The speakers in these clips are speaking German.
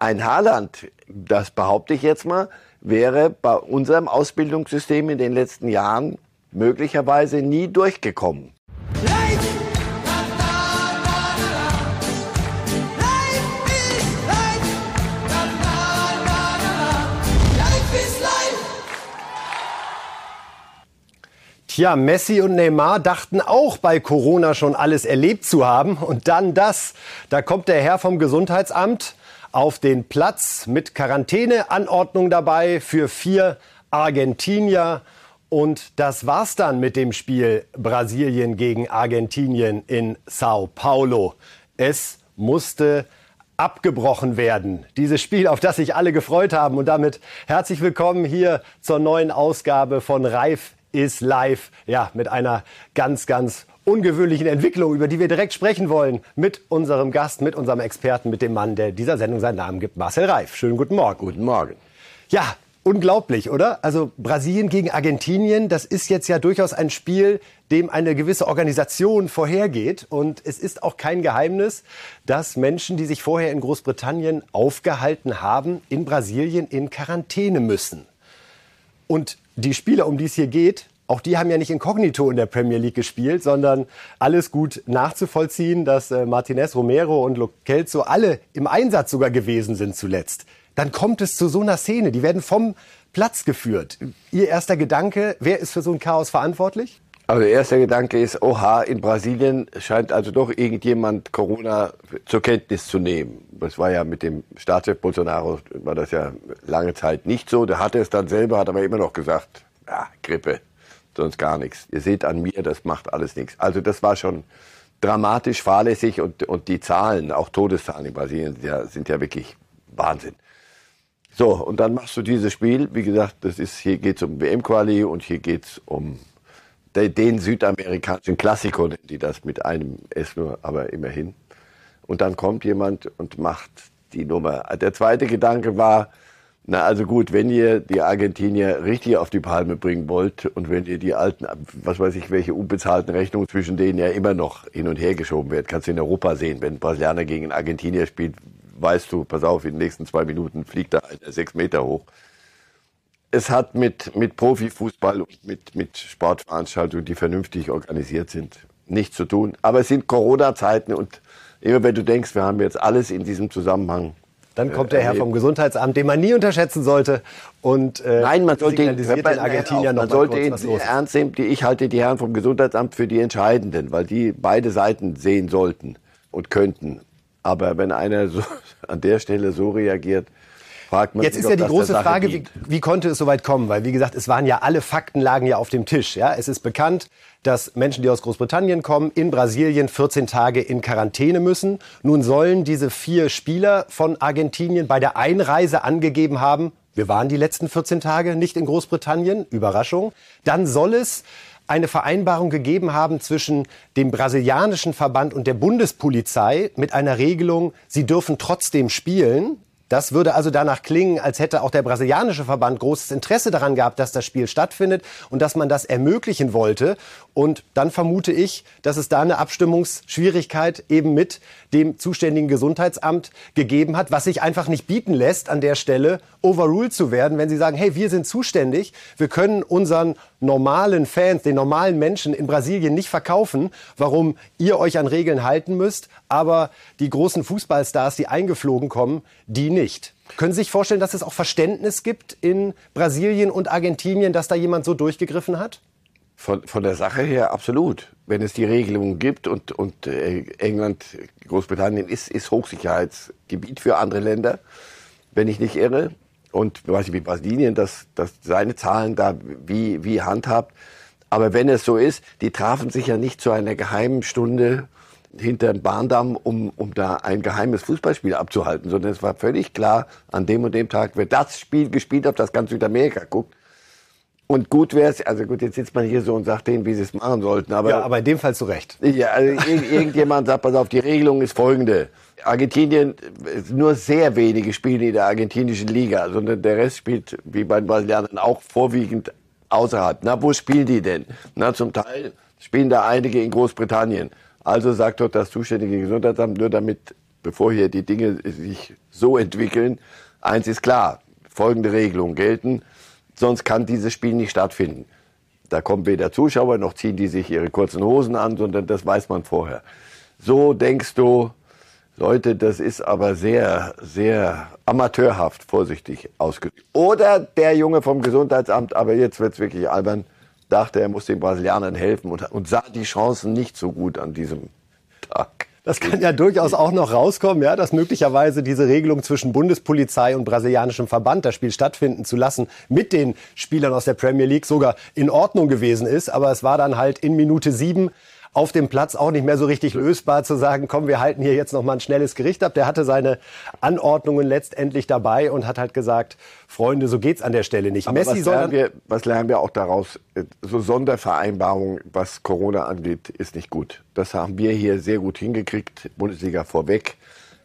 ein Haaland, das behaupte ich jetzt mal, wäre bei unserem Ausbildungssystem in den letzten Jahren möglicherweise nie durchgekommen. Tja, Messi und Neymar dachten auch bei Corona schon alles erlebt zu haben. Und dann das. Da kommt der Herr vom Gesundheitsamt auf den Platz mit Quarantäneanordnung dabei für vier Argentinier. Und das war's dann mit dem Spiel Brasilien gegen Argentinien in Sao Paulo. Es musste abgebrochen werden. Dieses Spiel, auf das sich alle gefreut haben. Und damit herzlich willkommen hier zur neuen Ausgabe von Reif ist live. Ja, mit einer ganz, ganz ungewöhnlichen Entwicklung, über die wir direkt sprechen wollen, mit unserem Gast, mit unserem Experten, mit dem Mann, der dieser Sendung seinen Namen gibt, Marcel Reif. Schönen guten Morgen. Guten Morgen. Ja, unglaublich, oder? Also Brasilien gegen Argentinien, das ist jetzt ja durchaus ein Spiel, dem eine gewisse Organisation vorhergeht. Und es ist auch kein Geheimnis, dass Menschen, die sich vorher in Großbritannien aufgehalten haben, in Brasilien in Quarantäne müssen. Und die Spieler, um die es hier geht, auch die haben ja nicht inkognito in der Premier League gespielt, sondern alles gut nachzuvollziehen, dass äh, Martinez, Romero und Lo Celso alle im Einsatz sogar gewesen sind zuletzt. Dann kommt es zu so einer Szene. Die werden vom Platz geführt. Ihr erster Gedanke, wer ist für so ein Chaos verantwortlich? Also der erste Gedanke ist, oha, in Brasilien scheint also doch irgendjemand Corona zur Kenntnis zu nehmen. Das war ja mit dem Staatschef Bolsonaro, war das ja lange Zeit nicht so. Der hatte es dann selber, hat aber immer noch gesagt, ja, Grippe, sonst gar nichts. Ihr seht an mir, das macht alles nichts. Also das war schon dramatisch fahrlässig und, und die Zahlen, auch Todeszahlen in Brasilien, sind ja, sind ja wirklich Wahnsinn. So, und dann machst du dieses Spiel. Wie gesagt, das ist, hier geht's um WM-Quali und hier geht's um den südamerikanischen Klassiker, die das mit einem S nur, aber immerhin. Und dann kommt jemand und macht die Nummer. Der zweite Gedanke war, na also gut, wenn ihr die Argentinier richtig auf die Palme bringen wollt und wenn ihr die alten, was weiß ich, welche unbezahlten Rechnungen zwischen denen ja immer noch hin und her geschoben wird, kannst du in Europa sehen, wenn Brasilianer gegen Argentinier spielt, weißt du, pass auf, in den nächsten zwei Minuten fliegt da einer sechs Meter hoch es hat mit, mit Profifußball und mit, mit Sportveranstaltungen, die vernünftig organisiert sind, nichts zu tun. Aber es sind Corona-Zeiten und immer wenn du denkst, wir haben jetzt alles in diesem Zusammenhang. Dann kommt der Herr vom Gesundheitsamt, den man nie unterschätzen sollte. Und, äh, Nein, man sollte ihn, Argentinier man sollte ihn ernst nehmen. Ich halte die Herren vom Gesundheitsamt für die Entscheidenden, weil die beide Seiten sehen sollten und könnten. Aber wenn einer so an der Stelle so reagiert, man Jetzt sich, ist ja die große Frage, wie, wie, konnte es so weit kommen? Weil, wie gesagt, es waren ja alle Fakten lagen ja auf dem Tisch. Ja? Es ist bekannt, dass Menschen, die aus Großbritannien kommen, in Brasilien 14 Tage in Quarantäne müssen. Nun sollen diese vier Spieler von Argentinien bei der Einreise angegeben haben, wir waren die letzten 14 Tage nicht in Großbritannien. Überraschung. Dann soll es eine Vereinbarung gegeben haben zwischen dem brasilianischen Verband und der Bundespolizei mit einer Regelung, sie dürfen trotzdem spielen. Das würde also danach klingen, als hätte auch der brasilianische Verband großes Interesse daran gehabt, dass das Spiel stattfindet und dass man das ermöglichen wollte. Und dann vermute ich, dass es da eine Abstimmungsschwierigkeit eben mit dem zuständigen Gesundheitsamt gegeben hat, was sich einfach nicht bieten lässt, an der Stelle overruled zu werden, wenn sie sagen, hey, wir sind zuständig, wir können unseren normalen Fans, den normalen Menschen in Brasilien nicht verkaufen, warum ihr euch an Regeln halten müsst, aber die großen Fußballstars, die eingeflogen kommen, die nicht. Können Sie sich vorstellen, dass es auch Verständnis gibt in Brasilien und Argentinien, dass da jemand so durchgegriffen hat? Von, von der Sache her absolut. Wenn es die Regelungen gibt und, und äh, England, Großbritannien ist, ist Hochsicherheitsgebiet für andere Länder, wenn ich nicht irre, und weiß ich, wie Brasilien das, das seine Zahlen da wie, wie handhabt. Aber wenn es so ist, die trafen sich ja nicht zu einer geheimen Stunde hinter dem Bahndamm, um, um da ein geheimes Fußballspiel abzuhalten, sondern es war völlig klar, an dem und dem Tag wird das Spiel gespielt, ob das ganz Südamerika guckt. Und gut wäre es, also gut, jetzt sitzt man hier so und sagt denen, wie sie es machen sollten. Aber, ja, aber in dem Fall zu Recht. Ja, also irgendjemand sagt, pass auf, die Regelung ist folgende. Argentinien, nur sehr wenige spielen in der argentinischen Liga, sondern der Rest spielt, wie bei den Brasilianern, auch vorwiegend außerhalb. Na, wo spielen die denn? Na, zum Teil spielen da einige in Großbritannien. Also sagt dort das zuständige Gesundheitsamt, nur damit bevor hier die Dinge sich so entwickeln, eins ist klar, folgende Regelungen gelten, sonst kann dieses Spiel nicht stattfinden. Da kommen weder Zuschauer, noch ziehen die sich ihre kurzen Hosen an, sondern das weiß man vorher. So denkst du, Leute, das ist aber sehr, sehr amateurhaft, vorsichtig ausgedrückt. Oder der Junge vom Gesundheitsamt, aber jetzt wird's wirklich albern, dachte, er muss den Brasilianern helfen und, und sah die Chancen nicht so gut an diesem Tag. Das kann ja durchaus auch noch rauskommen, ja, dass möglicherweise diese Regelung zwischen Bundespolizei und brasilianischem Verband, das Spiel stattfinden zu lassen, mit den Spielern aus der Premier League sogar in Ordnung gewesen ist. Aber es war dann halt in Minute sieben auf dem Platz auch nicht mehr so richtig lösbar zu sagen, komm, wir halten hier jetzt noch mal ein schnelles Gericht ab. Der hatte seine Anordnungen letztendlich dabei und hat halt gesagt, Freunde, so geht's an der Stelle nicht. Aber Messi was, lernen wir, was lernen wir auch daraus? So Sondervereinbarungen, was Corona angeht, ist nicht gut. Das haben wir hier sehr gut hingekriegt, Bundesliga vorweg.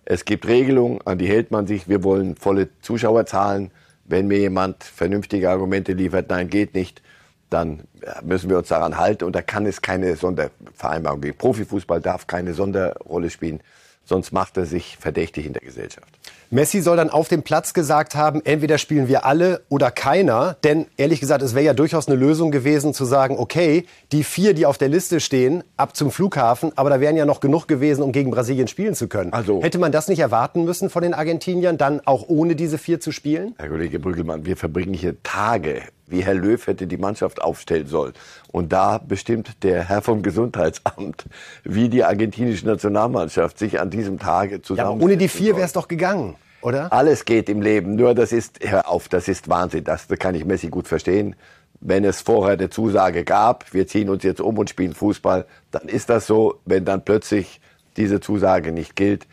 Es gibt Regelungen, an die hält man sich. Wir wollen volle Zuschauerzahlen. Wenn mir jemand vernünftige Argumente liefert, nein, geht nicht, dann müssen wir uns daran halten und da kann es keine Sondervereinbarung geben. Profifußball darf keine Sonderrolle spielen, sonst macht er sich verdächtig in der Gesellschaft. Messi soll dann auf dem Platz gesagt haben, entweder spielen wir alle oder keiner. Denn ehrlich gesagt, es wäre ja durchaus eine Lösung gewesen zu sagen, okay, die vier, die auf der Liste stehen, ab zum Flughafen, aber da wären ja noch genug gewesen, um gegen Brasilien spielen zu können. Also, Hätte man das nicht erwarten müssen von den Argentiniern, dann auch ohne diese vier zu spielen? Herr Kollege Brüggelmann, wir verbringen hier Tage wie Herr Löw hätte die Mannschaft aufstellen sollen. Und da bestimmt der Herr vom Gesundheitsamt, wie die argentinische Nationalmannschaft sich an diesem Tage zusammen. Ja, aber ohne die vier wäre es doch gegangen, oder? Alles geht im Leben. Nur das ist, hör auf, das ist Wahnsinn. Das kann ich Messi gut verstehen. Wenn es vorher eine Zusage gab, wir ziehen uns jetzt um und spielen Fußball, dann ist das so. Wenn dann plötzlich diese Zusage nicht gilt,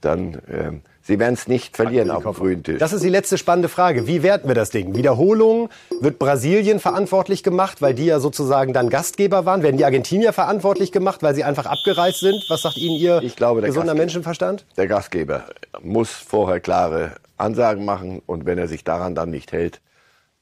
dann ähm, Sie werden es nicht verlieren auf dem frühen Tisch. Das ist die letzte spannende Frage. Wie werten wir das Ding? Wiederholung? Wird Brasilien verantwortlich gemacht, weil die ja sozusagen dann Gastgeber waren? Werden die Argentinier verantwortlich gemacht, weil sie einfach abgereist sind? Was sagt Ihnen Ihr ich glaube, gesunder Gastgeber, Menschenverstand? Der Gastgeber muss vorher klare Ansagen machen und wenn er sich daran dann nicht hält,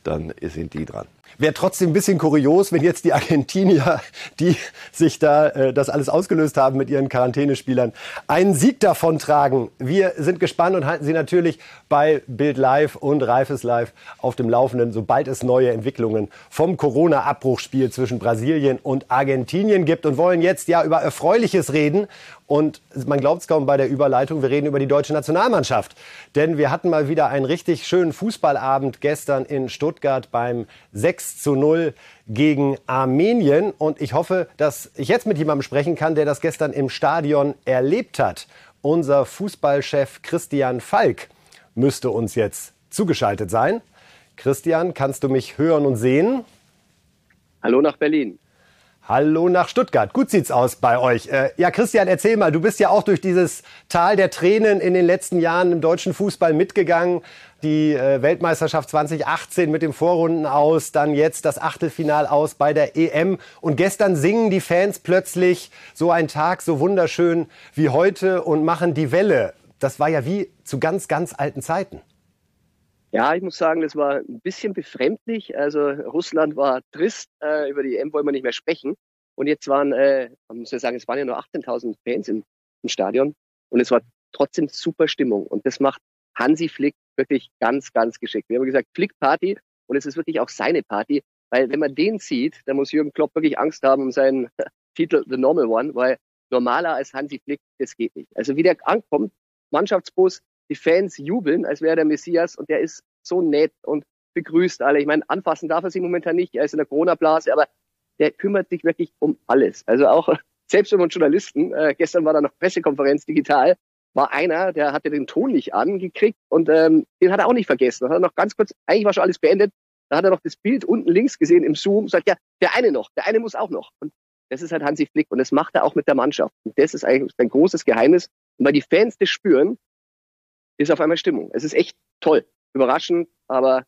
dann sind die dran. Wäre trotzdem ein bisschen kurios, wenn jetzt die Argentinier, die sich da äh, das alles ausgelöst haben mit ihren Quarantänespielern, einen Sieg davon tragen. Wir sind gespannt und halten Sie natürlich bei Bild Live und Reifes Live auf dem Laufenden, sobald es neue Entwicklungen vom Corona-Abbruchspiel zwischen Brasilien und Argentinien gibt und wollen jetzt ja über Erfreuliches reden. Und man glaubt es kaum bei der Überleitung, wir reden über die deutsche Nationalmannschaft. Denn wir hatten mal wieder einen richtig schönen Fußballabend gestern in Stuttgart beim 6 zu 0 gegen Armenien. Und ich hoffe, dass ich jetzt mit jemandem sprechen kann, der das gestern im Stadion erlebt hat. Unser Fußballchef Christian Falk müsste uns jetzt zugeschaltet sein. Christian, kannst du mich hören und sehen? Hallo nach Berlin. Hallo nach Stuttgart. Gut sieht's aus bei euch. Äh, ja, Christian, erzähl mal, du bist ja auch durch dieses Tal der Tränen in den letzten Jahren im deutschen Fußball mitgegangen. Die äh, Weltmeisterschaft 2018 mit dem Vorrunden aus, dann jetzt das Achtelfinal aus bei der EM. Und gestern singen die Fans plötzlich so ein Tag so wunderschön wie heute und machen die Welle. Das war ja wie zu ganz, ganz alten Zeiten. Ja, ich muss sagen, das war ein bisschen befremdlich. Also Russland war trist, äh, über die EM wollen wir nicht mehr sprechen. Und jetzt waren, äh, man muss ja sagen, es waren ja nur 18.000 Fans im, im Stadion. Und es war trotzdem super Stimmung. Und das macht Hansi Flick wirklich ganz, ganz geschickt. Wir haben gesagt, Flick Party. Und es ist wirklich auch seine Party. Weil wenn man den sieht, dann muss Jürgen Klopp wirklich Angst haben um seinen Titel The Normal One, weil normaler als Hansi Flick, das geht nicht. Also wie der ankommt, Mannschaftsbus, die Fans jubeln, als wäre der Messias und der ist so nett und begrüßt alle. Ich meine, anfassen darf er sich momentan nicht, er ist in der Corona-Blase, aber der kümmert sich wirklich um alles. Also auch selbst wenn man Journalisten, äh, gestern war da noch Pressekonferenz digital, war einer, der hatte den Ton nicht angekriegt und ähm, den hat er auch nicht vergessen. Da hat er noch ganz kurz, eigentlich war schon alles beendet, da hat er noch das Bild unten links gesehen im Zoom, sagt, ja, der eine noch, der eine muss auch noch. Und das ist halt Hansi Flick und das macht er auch mit der Mannschaft. Und das ist eigentlich ein großes Geheimnis. Und weil die Fans das spüren, ist auf einmal Stimmung. Es ist echt toll. Überraschend, aber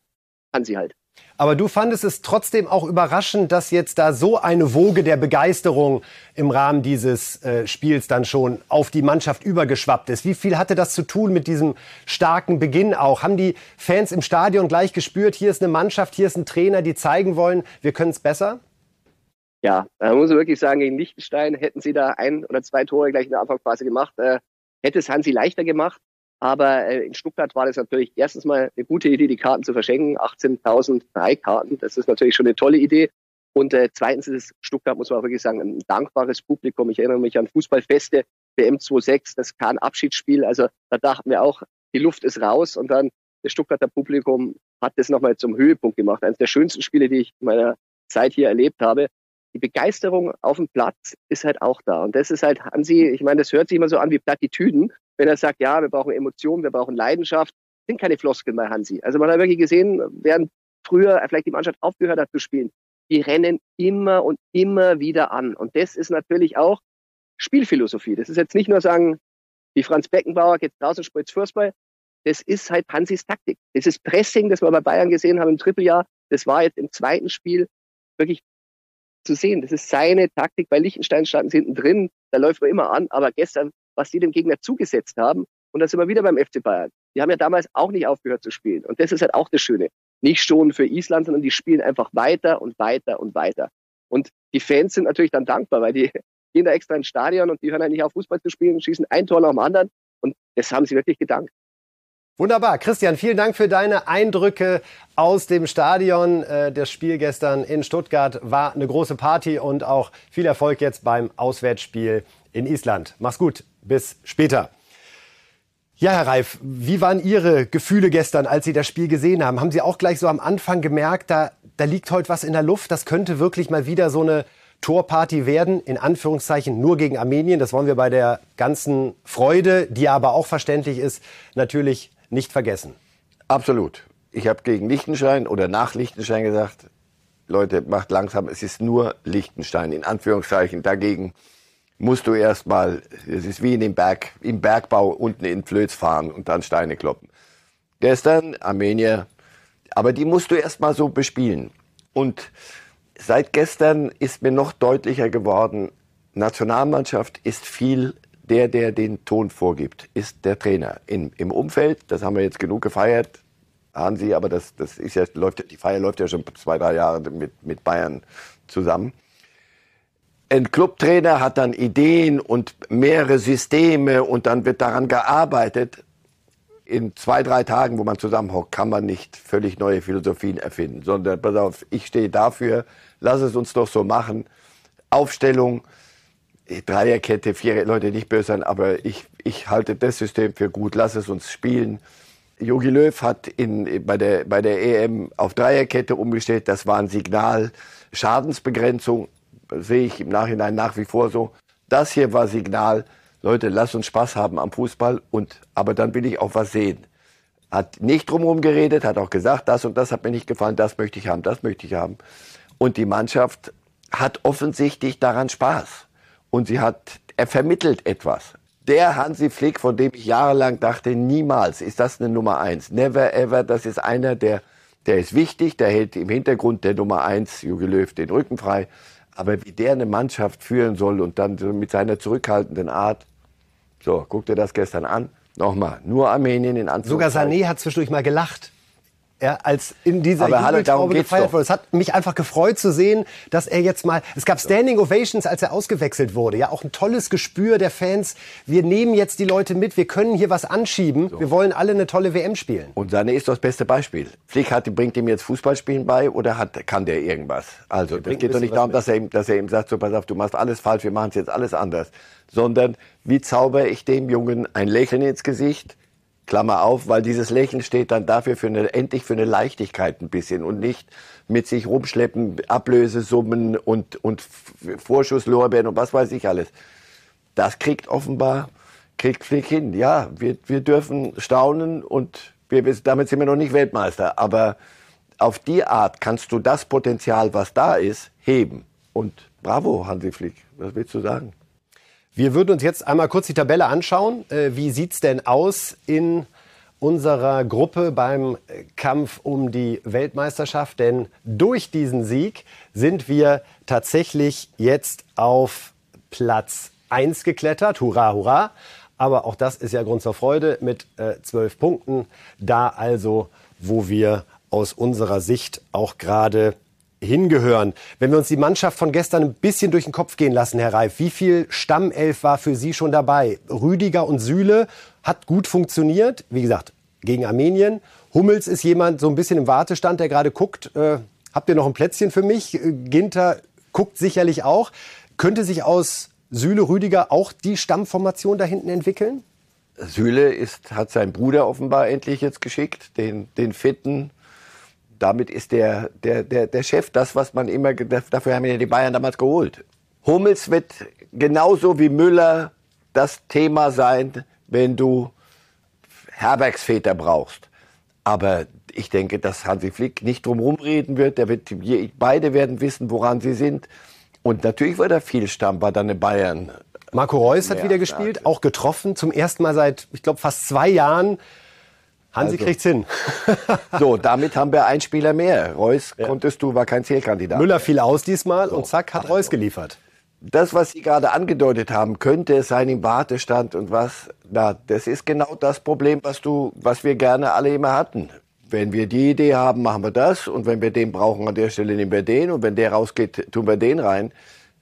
kann sie halt. Aber du fandest es trotzdem auch überraschend, dass jetzt da so eine Woge der Begeisterung im Rahmen dieses äh, Spiels dann schon auf die Mannschaft übergeschwappt ist. Wie viel hatte das zu tun mit diesem starken Beginn auch? Haben die Fans im Stadion gleich gespürt, hier ist eine Mannschaft, hier ist ein Trainer, die zeigen wollen, wir können es besser? Ja, man muss wirklich sagen, gegen Liechtenstein hätten sie da ein oder zwei Tore gleich in der Anfangsphase gemacht. Äh, hätte es Hansi leichter gemacht. Aber äh, in Stuttgart war das natürlich erstens mal eine gute Idee, die Karten zu verschenken. 18.000 drei Karten, das ist natürlich schon eine tolle Idee. Und äh, zweitens ist Stuttgart, muss man auch wirklich sagen, ein dankbares Publikum. Ich erinnere mich an Fußballfeste, WM 26, das kein Abschiedsspiel. Also da dachten wir auch, die Luft ist raus. Und dann das Stuttgarter Publikum hat das nochmal zum Höhepunkt gemacht. Eines der schönsten Spiele, die ich in meiner Zeit hier erlebt habe. Die Begeisterung auf dem Platz ist halt auch da. Und das ist halt Hansi, ich meine, das hört sich immer so an wie Plattitüden, wenn er sagt, ja, wir brauchen Emotionen, wir brauchen Leidenschaft. Sind keine Floskeln bei Hansi. Also man hat wirklich gesehen, während früher vielleicht die Mannschaft aufgehört hat zu spielen, die rennen immer und immer wieder an. Und das ist natürlich auch Spielphilosophie. Das ist jetzt nicht nur sagen, wie Franz Beckenbauer geht draußen, spielt Fußball. Das ist halt Hansis Taktik. Das ist Pressing, das wir bei Bayern gesehen haben im Trippeljahr. Das war jetzt im zweiten Spiel wirklich zu sehen. Das ist seine Taktik. Bei Liechtenstein standen sie hinten drin. Da läuft man immer an. Aber gestern, was sie dem Gegner zugesetzt haben, und da sind wir wieder beim FC Bayern. Die haben ja damals auch nicht aufgehört zu spielen. Und das ist halt auch das Schöne. Nicht schon für Island, sondern die spielen einfach weiter und weiter und weiter. Und die Fans sind natürlich dann dankbar, weil die gehen da extra ins Stadion und die hören eigentlich auf Fußball zu spielen, schießen ein Tor nach dem anderen. Und das haben sie wirklich gedankt. Wunderbar. Christian, vielen Dank für deine Eindrücke aus dem Stadion. Äh, das Spiel gestern in Stuttgart war eine große Party und auch viel Erfolg jetzt beim Auswärtsspiel in Island. Mach's gut. Bis später. Ja, Herr Reif, wie waren Ihre Gefühle gestern, als Sie das Spiel gesehen haben? Haben Sie auch gleich so am Anfang gemerkt, da, da liegt heute was in der Luft? Das könnte wirklich mal wieder so eine Torparty werden, in Anführungszeichen nur gegen Armenien. Das wollen wir bei der ganzen Freude, die aber auch verständlich ist, natürlich nicht vergessen. Absolut. Ich habe gegen Liechtenstein oder nach Liechtenstein gesagt, Leute, macht langsam, es ist nur Liechtenstein, in Anführungszeichen. Dagegen musst du erstmal, es ist wie in dem Berg, im Bergbau unten in Flöz fahren und dann Steine kloppen. Gestern Armenier, aber die musst du erstmal so bespielen. Und seit gestern ist mir noch deutlicher geworden, Nationalmannschaft ist viel der, der den Ton vorgibt, ist der Trainer. In, Im Umfeld, das haben wir jetzt genug gefeiert, Hansi, aber das, das ist ja, läuft, die Feier läuft ja schon zwei, drei Jahre mit, mit Bayern zusammen. Ein Clubtrainer hat dann Ideen und mehrere Systeme und dann wird daran gearbeitet. In zwei, drei Tagen, wo man zusammenhockt, kann man nicht völlig neue Philosophien erfinden, sondern pass auf, ich stehe dafür, lass es uns doch so machen. Aufstellung, Dreierkette, vier Leute nicht böse sein, aber ich, ich halte das System für gut, lass es uns spielen. Jogi Löw hat in, bei, der, bei der EM auf Dreierkette umgestellt, das war ein Signal. Schadensbegrenzung sehe ich im Nachhinein nach wie vor so. Das hier war Signal, Leute, lasst uns Spaß haben am Fußball, und, aber dann will ich auch was sehen. Hat nicht drumherum geredet, hat auch gesagt, das und das hat mir nicht gefallen, das möchte ich haben, das möchte ich haben. Und die Mannschaft hat offensichtlich daran Spaß und sie hat, er vermittelt etwas. Der Hansi Flick, von dem ich jahrelang dachte, niemals ist das eine Nummer eins. Never ever, das ist einer, der, der ist wichtig, der hält im Hintergrund der Nummer eins, Jogi Löw, den Rücken frei. Aber wie der eine Mannschaft führen soll und dann mit seiner zurückhaltenden Art, so, guck dir das gestern an. Nochmal, nur Armenien in Anführungszeichen. Sogar Sané hat zwischendurch mal gelacht ja, als in dieser Aber Jubeltraube gefeiert wurde. Es hat mich einfach gefreut zu sehen, dass er jetzt mal, es gab Standing Ovations, als er ausgewechselt wurde. Ja, auch ein tolles Gespür der Fans. Wir nehmen jetzt die Leute mit, wir können hier was anschieben. So. Wir wollen alle eine tolle WM spielen. Und Sané ist das beste Beispiel. Flick hat, bringt ihm jetzt Fußballspielen bei oder hat, kann der irgendwas? Also, das geht doch nicht darum, dass er, ihm, dass er ihm sagt, so pass auf, du machst alles falsch, wir machen es jetzt alles anders. Sondern, wie zauber ich dem Jungen ein Lächeln ins Gesicht? Klammer auf, weil dieses Lächeln steht dann dafür für eine, endlich für eine Leichtigkeit ein bisschen und nicht mit sich rumschleppen, Ablösesummen und, und Vorschusslorbeeren und was weiß ich alles. Das kriegt offenbar, kriegt Flick hin. Ja, wir, wir dürfen staunen und wir, damit sind wir noch nicht Weltmeister. Aber auf die Art kannst du das Potenzial, was da ist, heben. Und bravo, Hansi Flick. Was willst du sagen? Wir würden uns jetzt einmal kurz die Tabelle anschauen. Äh, wie sieht es denn aus in unserer Gruppe beim Kampf um die Weltmeisterschaft? Denn durch diesen Sieg sind wir tatsächlich jetzt auf Platz 1 geklettert. Hurra, hurra. Aber auch das ist ja Grund zur Freude mit äh, zwölf äh, Punkten. Da also, wo wir aus unserer Sicht auch gerade hingehören. Wenn wir uns die Mannschaft von gestern ein bisschen durch den Kopf gehen lassen, Herr Reif, wie viel Stammelf war für Sie schon dabei? Rüdiger und Süle hat gut funktioniert, wie gesagt, gegen Armenien. Hummels ist jemand so ein bisschen im Wartestand, der gerade guckt, äh, habt ihr noch ein Plätzchen für mich? Äh, Ginter guckt sicherlich auch. Könnte sich aus Süle, Rüdiger auch die Stammformation da hinten entwickeln? Süle ist, hat seinen Bruder offenbar endlich jetzt geschickt, den, den Fitten. Damit ist der, der, der, der Chef das, was man immer, dafür haben ja die Bayern damals geholt. Hummels wird genauso wie Müller das Thema sein, wenn du Herbergsväter brauchst. Aber ich denke, dass Hansi Flick nicht drum reden wird. Der wird. Beide werden wissen, woran sie sind. Und natürlich wird er viel Stamm dann in Bayern. Marco Reus hat wieder gespielt, auch getroffen, zum ersten Mal seit, ich glaube, fast zwei Jahren. Hansi also. kriegt's hin. so, damit haben wir einen Spieler mehr. Reus ja. konntest du, war kein Zählkandidat. Müller fiel aus diesmal so. und zack, hat Reus geliefert. Das, was Sie gerade angedeutet haben, könnte es sein im Wartestand und was, na, das ist genau das Problem, was du, was wir gerne alle immer hatten. Wenn wir die Idee haben, machen wir das und wenn wir den brauchen an der Stelle, nehmen wir den und wenn der rausgeht, tun wir den rein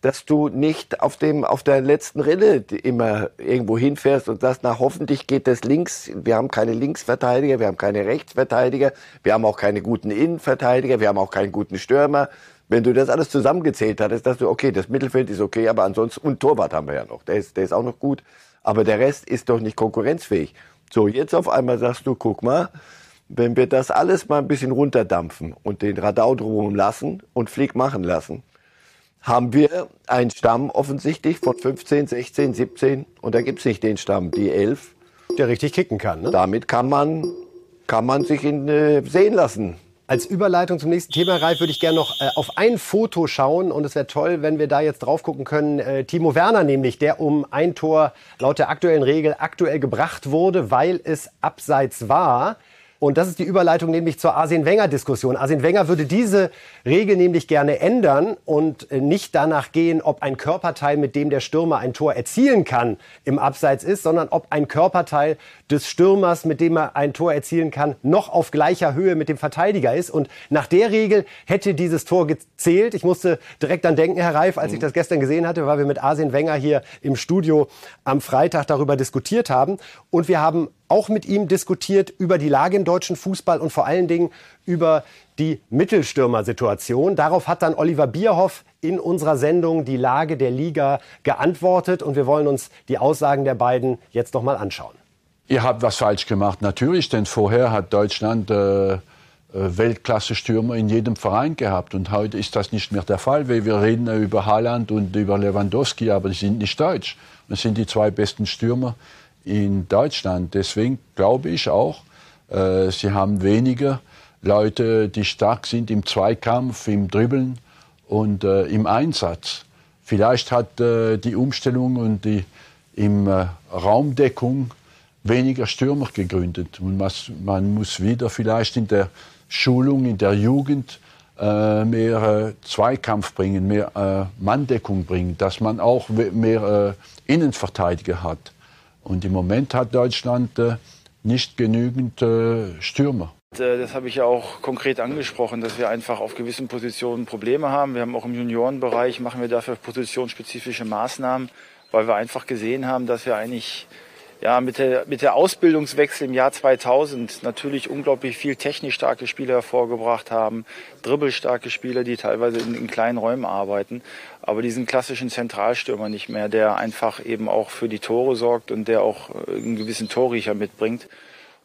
dass du nicht auf dem auf der letzten Rille immer irgendwo hinfährst und sagst, na hoffentlich geht das links. Wir haben keine Linksverteidiger, wir haben keine Rechtsverteidiger, wir haben auch keine guten Innenverteidiger, wir haben auch keinen guten Stürmer. Wenn du das alles zusammengezählt hattest, dass du okay, das Mittelfeld ist okay, aber ansonsten und Torwart haben wir ja noch, der ist der ist auch noch gut, aber der Rest ist doch nicht konkurrenzfähig. So jetzt auf einmal sagst du, guck mal, wenn wir das alles mal ein bisschen runterdampfen und den Radau drumherum lassen und Flick machen lassen, haben wir einen Stamm offensichtlich von 15, 16, 17 und da gibt es nicht den Stamm, die 11. Der richtig kicken kann. Ne? Damit kann man, kann man sich in, äh, sehen lassen. Als Überleitung zum nächsten Thema, Ralf, würde ich gerne noch äh, auf ein Foto schauen. Und es wäre toll, wenn wir da jetzt drauf gucken können. Äh, Timo Werner nämlich, der um ein Tor laut der aktuellen Regel aktuell gebracht wurde, weil es abseits war. Und das ist die Überleitung nämlich zur Arsene-Wenger-Diskussion. Arsene Wenger würde diese Regel nämlich gerne ändern und nicht danach gehen, ob ein Körperteil, mit dem der Stürmer ein Tor erzielen kann, im Abseits ist, sondern ob ein Körperteil des Stürmers, mit dem er ein Tor erzielen kann, noch auf gleicher Höhe mit dem Verteidiger ist. Und nach der Regel hätte dieses Tor gezählt. Ich musste direkt an denken, Herr Reif, als ich das gestern gesehen hatte, weil wir mit Arsene Wenger hier im Studio am Freitag darüber diskutiert haben. Und wir haben auch mit ihm diskutiert über die Lage im deutschen Fußball und vor allen Dingen über die Mittelstürmersituation. Darauf hat dann Oliver Bierhoff in unserer Sendung die Lage der Liga geantwortet und wir wollen uns die Aussagen der beiden jetzt noch mal anschauen. Ihr habt was falsch gemacht, natürlich, denn vorher hat Deutschland äh, äh Weltklasse-Stürmer in jedem Verein gehabt und heute ist das nicht mehr der Fall, weil wir reden über Haaland und über Lewandowski, aber die sind nicht deutsch. Das sind die zwei besten Stürmer in Deutschland. Deswegen glaube ich auch, äh, sie haben weniger Leute, die stark sind im Zweikampf, im Dribbeln und äh, im Einsatz. Vielleicht hat äh, die Umstellung und die im äh, Raumdeckung weniger Stürmer gegründet. Und was, man muss wieder vielleicht in der Schulung, in der Jugend äh, mehr äh, Zweikampf bringen, mehr Manndeckung bringen, dass man auch mehr Innenverteidiger hat. Und im Moment hat Deutschland äh, nicht genügend äh, Stürmer. Äh, das habe ich ja auch konkret angesprochen, dass wir einfach auf gewissen Positionen Probleme haben. Wir haben auch im Juniorenbereich, machen wir dafür positionsspezifische Maßnahmen, weil wir einfach gesehen haben, dass wir eigentlich ja, mit der, mit der Ausbildungswechsel im Jahr 2000 natürlich unglaublich viel technisch starke Spieler hervorgebracht haben, dribbelstarke Spieler, die teilweise in, in, kleinen Räumen arbeiten, aber diesen klassischen Zentralstürmer nicht mehr, der einfach eben auch für die Tore sorgt und der auch äh, einen gewissen Torriecher mitbringt.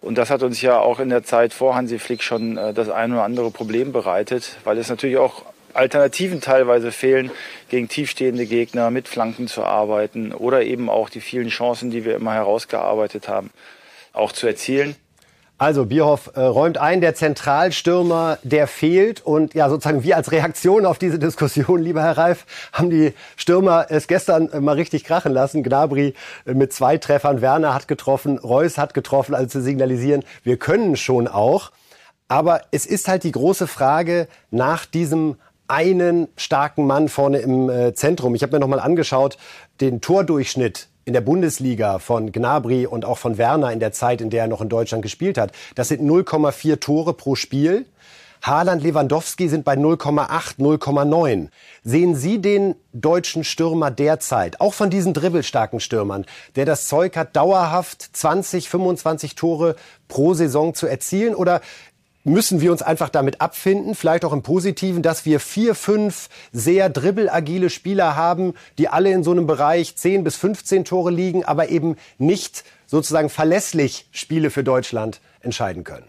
Und das hat uns ja auch in der Zeit vor Hansi Flick schon äh, das ein oder andere Problem bereitet, weil es natürlich auch Alternativen teilweise fehlen, gegen tiefstehende Gegner mit Flanken zu arbeiten oder eben auch die vielen Chancen, die wir immer herausgearbeitet haben, auch zu erzielen. Also Bierhoff äh, räumt ein, der Zentralstürmer, der fehlt. Und ja, sozusagen wir als Reaktion auf diese Diskussion, lieber Herr Reif, haben die Stürmer es gestern äh, mal richtig krachen lassen. Gnabry äh, mit zwei Treffern, Werner hat getroffen, Reus hat getroffen, also zu signalisieren, wir können schon auch. Aber es ist halt die große Frage nach diesem einen starken Mann vorne im äh, Zentrum. Ich habe mir noch mal angeschaut, den Tordurchschnitt in der Bundesliga von Gnabry und auch von Werner in der Zeit, in der er noch in Deutschland gespielt hat. Das sind 0,4 Tore pro Spiel. Haaland, Lewandowski sind bei 0,8, 0,9. Sehen Sie den deutschen Stürmer derzeit, auch von diesen dribbelstarken Stürmern, der das Zeug hat, dauerhaft 20, 25 Tore pro Saison zu erzielen? Oder müssen wir uns einfach damit abfinden, vielleicht auch im Positiven, dass wir vier, fünf sehr dribbelagile Spieler haben, die alle in so einem Bereich 10 bis 15 Tore liegen, aber eben nicht sozusagen verlässlich Spiele für Deutschland entscheiden können.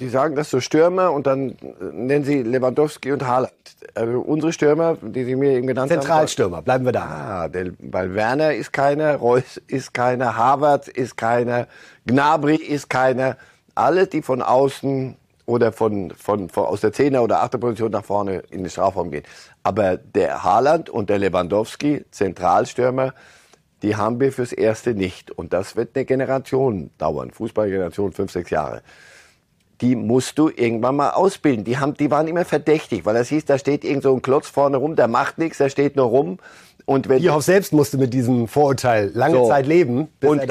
Die sagen das so Stürmer und dann nennen sie Lewandowski und Haaland. Also unsere Stürmer, die Sie mir eben genannt Zentralstürmer, haben. Zentralstürmer, bleiben wir da. Ah, der, weil Werner ist keiner, Reus ist keiner, Harvard ist keiner, Gnabry ist keiner alle, die von außen oder von, von, von aus der Zehner- oder Achterposition nach vorne in den Strafraum gehen. Aber der Haaland und der Lewandowski, Zentralstürmer, die haben wir fürs Erste nicht. Und das wird eine Generation dauern. Fußballgeneration, fünf, sechs Jahre. Die musst du irgendwann mal ausbilden. Die, haben, die waren immer verdächtig, weil das hieß, da steht irgend so ein Klotz vorne rum, der macht nichts, der steht nur rum. Und wenn Bierhoff selbst musste mit diesem Vorurteil lange so. Zeit leben. und,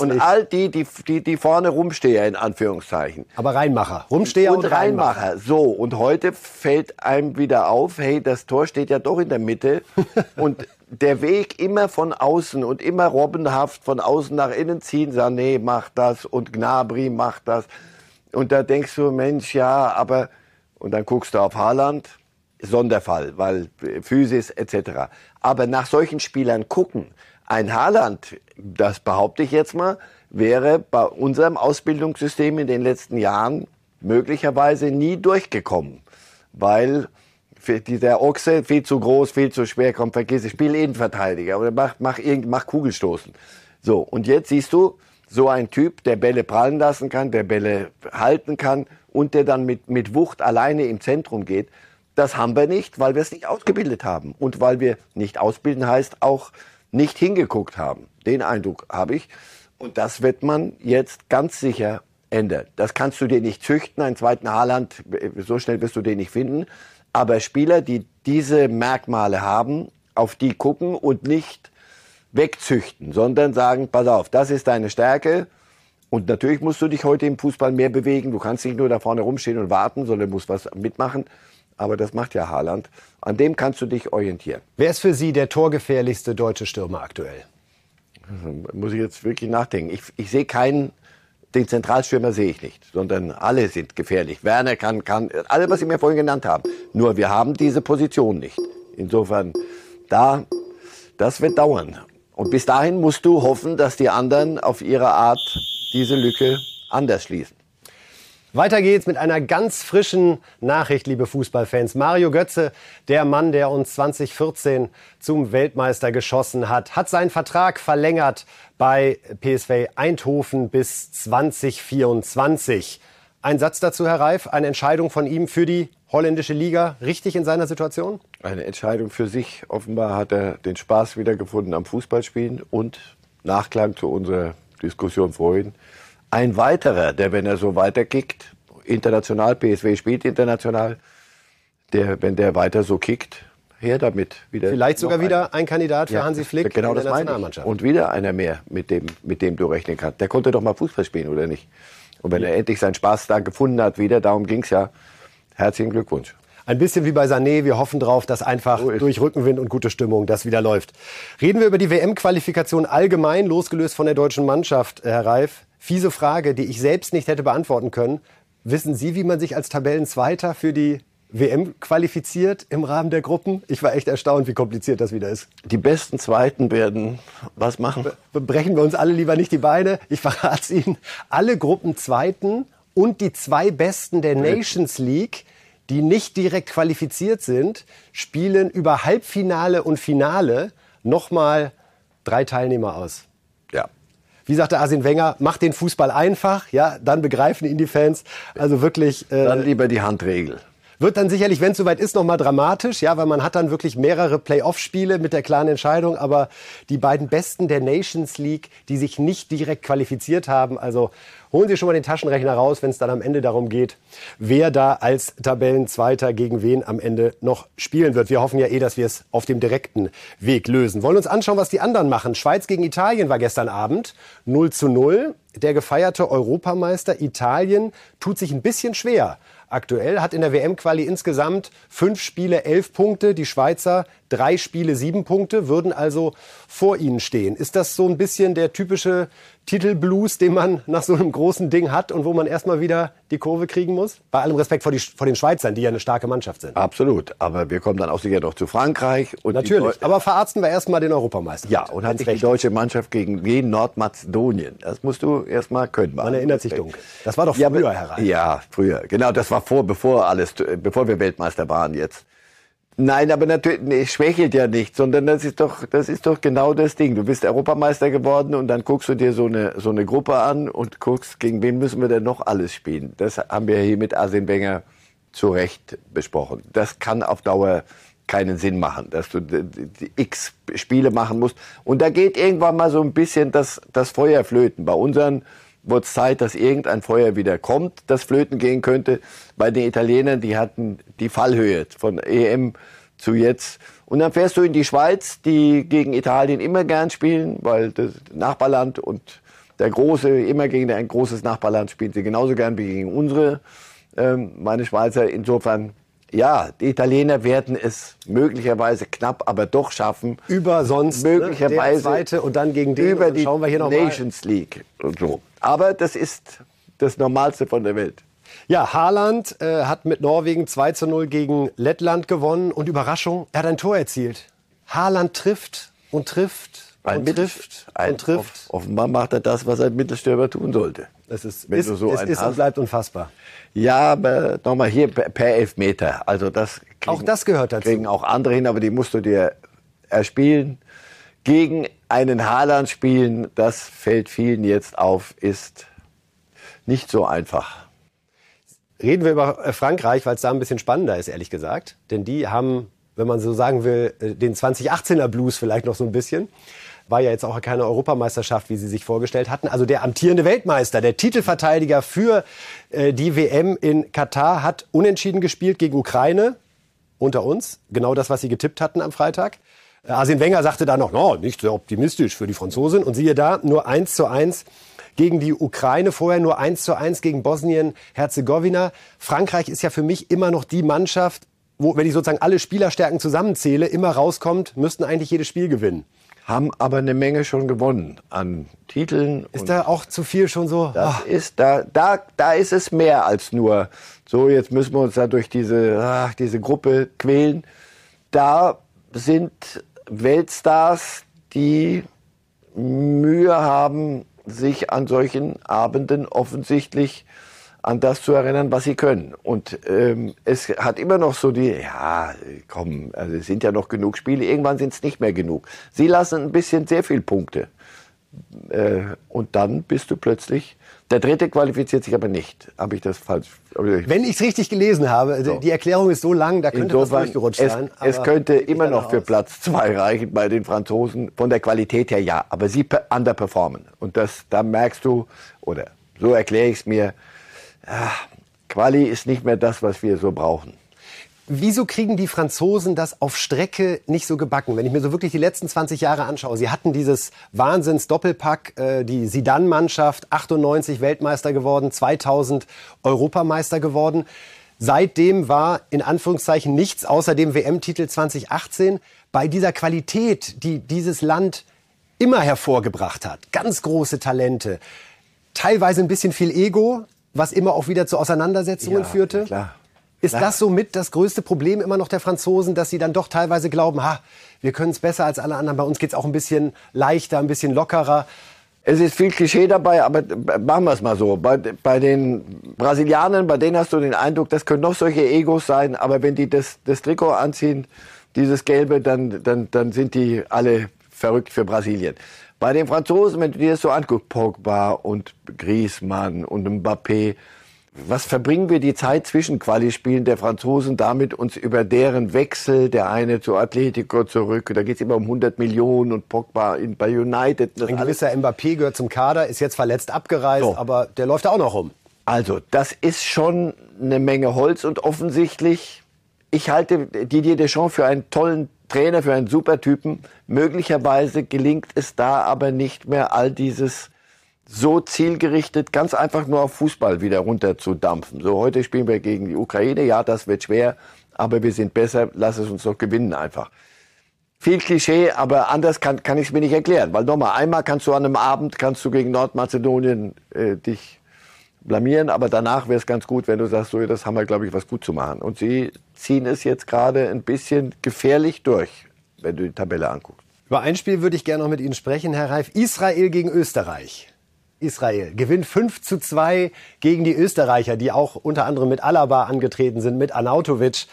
und all die, die, die, die vorne rumsteher in Anführungszeichen. Aber Reinmacher. Rumsteher und, und Reinmacher. Reinmacher. So, und heute fällt einem wieder auf, hey, das Tor steht ja doch in der Mitte. und der Weg immer von außen und immer robbenhaft von außen nach innen ziehen. Sané macht das und Gnabry macht das. Und da denkst du, Mensch, ja, aber... Und dann guckst du auf Haaland Sonderfall, weil Physis etc. Aber nach solchen Spielern gucken, ein Haaland, das behaupte ich jetzt mal, wäre bei unserem Ausbildungssystem in den letzten Jahren möglicherweise nie durchgekommen, weil dieser Ochse viel zu groß, viel zu schwer kommt, vergiss es, spiel Innenverteidiger oder mach, mach, mach Kugelstoßen. So, und jetzt siehst du, so ein Typ, der Bälle prallen lassen kann, der Bälle halten kann und der dann mit, mit Wucht alleine im Zentrum geht, das haben wir nicht, weil wir es nicht ausgebildet haben. Und weil wir nicht ausbilden heißt auch nicht hingeguckt haben. Den Eindruck habe ich. Und das wird man jetzt ganz sicher ändern. Das kannst du dir nicht züchten. Einen zweiten Haaland, so schnell wirst du den nicht finden. Aber Spieler, die diese Merkmale haben, auf die gucken und nicht wegzüchten, sondern sagen, pass auf, das ist deine Stärke. Und natürlich musst du dich heute im Fußball mehr bewegen. Du kannst nicht nur da vorne rumstehen und warten, sondern musst was mitmachen aber das macht ja Haaland. An dem kannst du dich orientieren. Wer ist für Sie der torgefährlichste deutsche Stürmer aktuell? Muss ich jetzt wirklich nachdenken. Ich, ich sehe keinen, den Zentralstürmer sehe ich nicht, sondern alle sind gefährlich. Werner kann, kann, alle, was Sie mir vorhin genannt haben. Nur wir haben diese Position nicht. Insofern, da, das wird dauern. Und bis dahin musst du hoffen, dass die anderen auf ihre Art diese Lücke anders schließen. Weiter geht's mit einer ganz frischen Nachricht, liebe Fußballfans. Mario Götze, der Mann, der uns 2014 zum Weltmeister geschossen hat, hat seinen Vertrag verlängert bei PSV Eindhoven bis 2024. Ein Satz dazu, Herr Reif, eine Entscheidung von ihm für die holländische Liga richtig in seiner Situation? Eine Entscheidung für sich. Offenbar hat er den Spaß wiedergefunden am Fußballspielen und Nachklang zu unserer Diskussion vorhin ein weiterer, der, wenn er so weiterkickt, international, PSW spielt international, der, wenn der weiter so kickt, her damit. Wieder Vielleicht sogar wieder ein Kandidat für ja, Hansi Flick genau in der das Nationalmannschaft. Und wieder einer mehr, mit dem, mit dem du rechnen kannst. Der konnte doch mal Fußball spielen, oder nicht? Und wenn ja. er endlich seinen Spaß da gefunden hat, wieder, darum ging's ja, herzlichen Glückwunsch. Ein bisschen wie bei Sané. Wir hoffen drauf, dass einfach so durch Rückenwind und gute Stimmung das wieder läuft. Reden wir über die WM-Qualifikation allgemein, losgelöst von der deutschen Mannschaft, Herr Reif. Fiese Frage, die ich selbst nicht hätte beantworten können. Wissen Sie, wie man sich als Tabellenzweiter für die WM qualifiziert im Rahmen der Gruppen? Ich war echt erstaunt, wie kompliziert das wieder ist. Die besten Zweiten werden was machen? Brechen wir uns alle lieber nicht die Beine. Ich verrate es Ihnen. Alle Gruppenzweiten und die zwei Besten der Nations League, die nicht direkt qualifiziert sind, spielen über Halbfinale und Finale nochmal drei Teilnehmer aus. Wie sagte Arsene Wenger, macht den Fußball einfach, ja, dann begreifen ihn die Fans. Also wirklich. Äh, dann lieber die Handregel. Wird dann sicherlich, wenn es soweit ist, nochmal dramatisch, ja, weil man hat dann wirklich mehrere Playoff-Spiele mit der klaren Entscheidung. Aber die beiden Besten der Nations League, die sich nicht direkt qualifiziert haben, also Holen Sie schon mal den Taschenrechner raus, wenn es dann am Ende darum geht, wer da als Tabellenzweiter gegen wen am Ende noch spielen wird. Wir hoffen ja eh, dass wir es auf dem direkten Weg lösen. Wollen uns anschauen, was die anderen machen. Schweiz gegen Italien war gestern Abend 0 zu 0. Der gefeierte Europameister Italien tut sich ein bisschen schwer aktuell, hat in der WM-Quali insgesamt fünf Spiele elf Punkte, die Schweizer drei Spiele sieben Punkte, würden also vor ihnen stehen. Ist das so ein bisschen der typische Titelblues, den man nach so einem großen Ding hat und wo man erstmal wieder die Kurve kriegen muss? Bei allem Respekt vor, die, vor den Schweizern, die ja eine starke Mannschaft sind. Absolut. Aber wir kommen dann auch sicher noch zu Frankreich. Und Natürlich. Aber verarzten wir erstmal den Europameister. Ja, und hat sich die deutsche Mannschaft gegen wen? Nordmazedonien. Das musst du erstmal können. Man erinnert sich dunkel. Das war doch früher, ja, Herr Rein. Ja, früher. Genau, das war vor, bevor alles, bevor wir Weltmeister waren jetzt. Nein, aber natürlich, nee, schwächelt ja nicht, sondern das ist doch, das ist doch genau das Ding. Du bist Europameister geworden und dann guckst du dir so eine, so eine Gruppe an und guckst, gegen wen müssen wir denn noch alles spielen. Das haben wir hier mit Arsene Wenger zu Recht besprochen. Das kann auf Dauer keinen Sinn machen, dass du x Spiele machen musst. Und da geht irgendwann mal so ein bisschen das, das Feuer flöten. Bei unseren wurde Zeit, dass irgendein Feuer wieder kommt, das flöten gehen könnte. Bei den Italienern, die hatten die Fallhöhe von EM zu jetzt. Und dann fährst du in die Schweiz, die gegen Italien immer gern spielen, weil das Nachbarland und der Große, immer gegen ein großes Nachbarland spielen sie genauso gern wie gegen unsere, ähm, meine Schweizer. Insofern, ja, die Italiener werden es möglicherweise knapp, aber doch schaffen. Über sonst ne, möglicherweise der zweite und dann gegen den über die schauen wir hier noch Nations mal. League und so. Aber das ist das Normalste von der Welt. Ja, Haaland äh, hat mit Norwegen 2 zu 0 gegen Lettland gewonnen und Überraschung, er hat ein Tor erzielt. Haaland trifft und trifft ein und trifft ein, und trifft. offenbar macht er das, was ein Mittelstürmer tun sollte. Es ist, Wenn ist, so es ist und bleibt unfassbar. Ja, aber nochmal hier per Elfmeter. Also das kriegen, auch das gehört dazu. Kriegen auch andere hin, aber die musst du dir erspielen. Gegen einen Haaland spielen, das fällt vielen jetzt auf, ist nicht so einfach. Reden wir über äh, Frankreich, weil es da ein bisschen spannender ist, ehrlich gesagt. Denn die haben, wenn man so sagen will, äh, den 2018er Blues vielleicht noch so ein bisschen. War ja jetzt auch keine Europameisterschaft, wie sie sich vorgestellt hatten. Also der amtierende Weltmeister, der Titelverteidiger für äh, die WM in Katar, hat unentschieden gespielt gegen Ukraine. Unter uns. Genau das, was sie getippt hatten am Freitag. Arsene Wenger sagte da noch, no, nicht sehr optimistisch für die Franzosen. Und siehe da, nur eins zu eins gegen die Ukraine, vorher nur eins zu eins gegen Bosnien-Herzegowina. Frankreich ist ja für mich immer noch die Mannschaft, wo, wenn ich sozusagen alle Spielerstärken zusammenzähle, immer rauskommt, müssten eigentlich jedes Spiel gewinnen. Haben aber eine Menge schon gewonnen an Titeln. Ist da auch zu viel schon so? Das oh. ist, da, da, da ist es mehr als nur so, jetzt müssen wir uns da durch diese, ach, diese Gruppe quälen. Da sind Weltstars, die Mühe haben, sich an solchen Abenden offensichtlich an das zu erinnern, was sie können. Und ähm, es hat immer noch so die, ja, komm, also es sind ja noch genug Spiele, irgendwann sind es nicht mehr genug. Sie lassen ein bisschen sehr viel Punkte. Äh, und dann bist du plötzlich der dritte qualifiziert sich aber nicht. Habe ich das falsch? Wenn ich es richtig gelesen habe, so. die Erklärung ist so lang, da könnte Insofern, was durchgerutscht es, sein. es könnte immer noch für Platz zwei reichen bei den Franzosen. Von der Qualität her ja, aber sie underperformen. Und das, da merkst du, oder so erkläre ich es mir, ach, Quali ist nicht mehr das, was wir so brauchen. Wieso kriegen die Franzosen das auf Strecke nicht so gebacken? Wenn ich mir so wirklich die letzten 20 Jahre anschaue, sie hatten dieses Wahnsinns-Doppelpack, äh, die Sidan-Mannschaft, 98 Weltmeister geworden, 2000 Europameister geworden. Seitdem war in Anführungszeichen nichts außer dem WM-Titel 2018 bei dieser Qualität, die dieses Land immer hervorgebracht hat. Ganz große Talente, teilweise ein bisschen viel Ego, was immer auch wieder zu Auseinandersetzungen ja, führte. Klar. Ist Klar. das somit das größte Problem immer noch der Franzosen, dass sie dann doch teilweise glauben, ha, wir können es besser als alle anderen, bei uns geht es auch ein bisschen leichter, ein bisschen lockerer. Es ist viel Klischee dabei, aber machen wir es mal so. Bei, bei, den Brasilianern, bei denen hast du den Eindruck, das können noch solche Egos sein, aber wenn die das, das Trikot anziehen, dieses Gelbe, dann, dann, dann sind die alle verrückt für Brasilien. Bei den Franzosen, wenn du dir das so anguckst, Pogba und Griezmann und Mbappé, was verbringen wir die Zeit zwischen Quali-Spielen der Franzosen damit, uns über deren Wechsel, der eine zu Atletico zurück, da geht es immer um 100 Millionen und Pogba in, bei United. Ein gewisser Mbappé gehört zum Kader, ist jetzt verletzt abgereist, so. aber der läuft auch noch rum. Also, das ist schon eine Menge Holz und offensichtlich, ich halte Didier Deschamps für einen tollen Trainer, für einen Supertypen. Möglicherweise gelingt es da aber nicht mehr all dieses so zielgerichtet ganz einfach nur auf Fußball wieder runter zu dampfen. So, heute spielen wir gegen die Ukraine. Ja, das wird schwer, aber wir sind besser. Lass es uns doch gewinnen einfach. Viel Klischee, aber anders kann, kann ich es mir nicht erklären. Weil nochmal, einmal kannst du an einem Abend, kannst du gegen Nordmazedonien äh, dich blamieren, aber danach wäre es ganz gut, wenn du sagst, so, das haben wir, glaube ich, was gut zu machen. Und sie ziehen es jetzt gerade ein bisschen gefährlich durch, wenn du die Tabelle anguckst. Über ein Spiel würde ich gerne noch mit Ihnen sprechen, Herr Reif. Israel gegen Österreich. Israel gewinnt 5 zu 2 gegen die Österreicher, die auch unter anderem mit Alaba angetreten sind, mit Anautovic.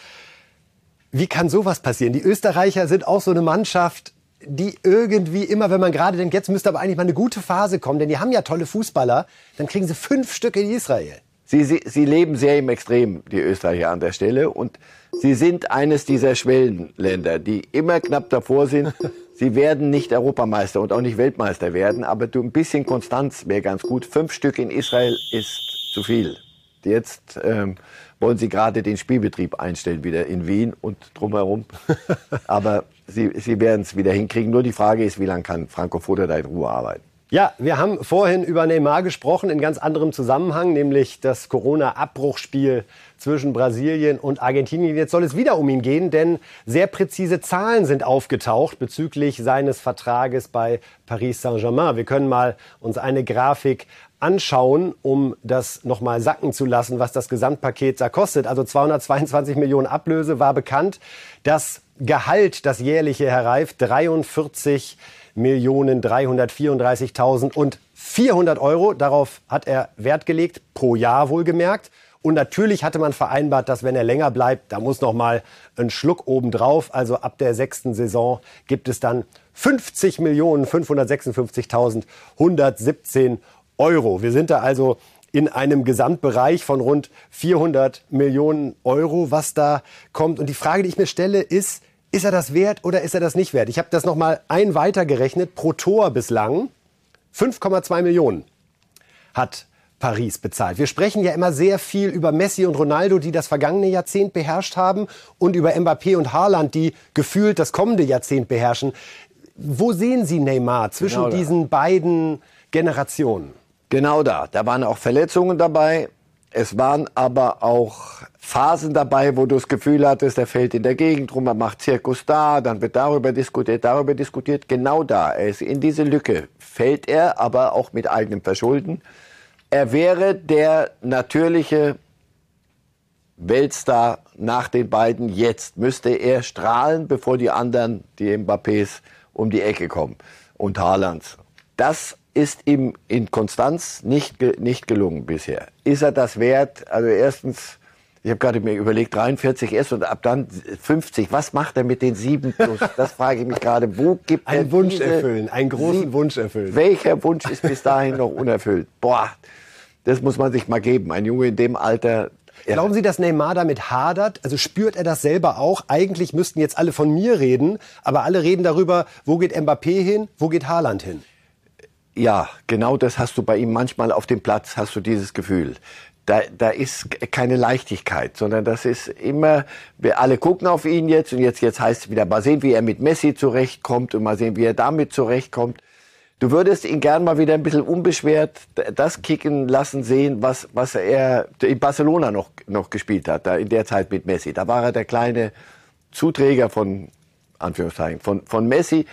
Wie kann sowas passieren? Die Österreicher sind auch so eine Mannschaft, die irgendwie immer, wenn man gerade denkt, jetzt müsste aber eigentlich mal eine gute Phase kommen, denn die haben ja tolle Fußballer, dann kriegen sie fünf Stück in Israel. Sie, sie, sie leben sehr im Extrem, die Österreicher an der Stelle. Und sie sind eines dieser Schwellenländer, die immer knapp davor sind, Sie werden nicht Europameister und auch nicht Weltmeister werden, aber du ein bisschen Konstanz wäre ganz gut. Fünf Stück in Israel ist zu viel. Jetzt ähm, wollen sie gerade den Spielbetrieb einstellen wieder in Wien und drumherum. aber sie, sie werden es wieder hinkriegen. Nur die Frage ist, wie lange kann Franco Foda da in Ruhe arbeiten? Ja, wir haben vorhin über Neymar gesprochen in ganz anderem Zusammenhang, nämlich das Corona-Abbruchspiel zwischen Brasilien und Argentinien. Jetzt soll es wieder um ihn gehen, denn sehr präzise Zahlen sind aufgetaucht bezüglich seines Vertrages bei Paris Saint-Germain. Wir können mal uns eine Grafik anschauen, um das nochmal sacken zu lassen, was das Gesamtpaket da kostet. Also 222 Millionen Ablöse war bekannt. Das Gehalt, das jährliche, Herr Reif, 43 Millionen 334.000 und 400 Euro. Darauf hat er Wert gelegt, pro Jahr wohlgemerkt. Und natürlich hatte man vereinbart, dass wenn er länger bleibt, da muss noch mal ein Schluck obendrauf. Also ab der sechsten Saison gibt es dann 50 Millionen 556.117 Euro. Wir sind da also in einem Gesamtbereich von rund 400 Millionen Euro, was da kommt. Und die Frage, die ich mir stelle, ist, ist er das wert oder ist er das nicht wert? Ich habe das noch mal ein weitergerechnet. Pro Tor bislang 5,2 Millionen hat Paris bezahlt. Wir sprechen ja immer sehr viel über Messi und Ronaldo, die das vergangene Jahrzehnt beherrscht haben, und über Mbappé und Haaland, die gefühlt das kommende Jahrzehnt beherrschen. Wo sehen Sie Neymar zwischen genau diesen beiden Generationen? Genau da. Da waren auch Verletzungen dabei. Es waren aber auch Phasen dabei, wo du das Gefühl hattest, er fällt in der Gegend rum, er macht Zirkus da, dann wird darüber diskutiert, darüber diskutiert. Genau da, er ist in diese Lücke, fällt er, aber auch mit eigenem Verschulden. Er wäre der natürliche Weltstar nach den beiden jetzt. Müsste er strahlen, bevor die anderen, die Mbappés, um die Ecke kommen und Haalands. Das ist ihm in Konstanz nicht, nicht gelungen bisher. Ist er das wert? Also erstens, ich habe gerade mir überlegt, 43 ist und ab dann 50. Was macht er mit den sieben plus? Das frage ich mich gerade. Wo gibt er Ein Wunsch erfüllen, einen großen sieben? Wunsch erfüllen. Welcher Wunsch ist bis dahin noch unerfüllt? Boah, das muss man sich mal geben. Ein Junge in dem Alter, Glauben Sie, dass Neymar damit hadert? Also spürt er das selber auch? Eigentlich müssten jetzt alle von mir reden, aber alle reden darüber, wo geht Mbappé hin, wo geht Haaland hin? Ja, genau das hast du bei ihm manchmal auf dem Platz, hast du dieses Gefühl. Da, da ist keine Leichtigkeit, sondern das ist immer, wir alle gucken auf ihn jetzt und jetzt, jetzt heißt es wieder, mal sehen, wie er mit Messi zurechtkommt und mal sehen, wie er damit zurechtkommt. Du würdest ihn gern mal wieder ein bisschen unbeschwert das kicken lassen sehen, was, was er in Barcelona noch, noch gespielt hat, da in der Zeit mit Messi. Da war er der kleine Zuträger von, Anführungszeichen, von, von Messi.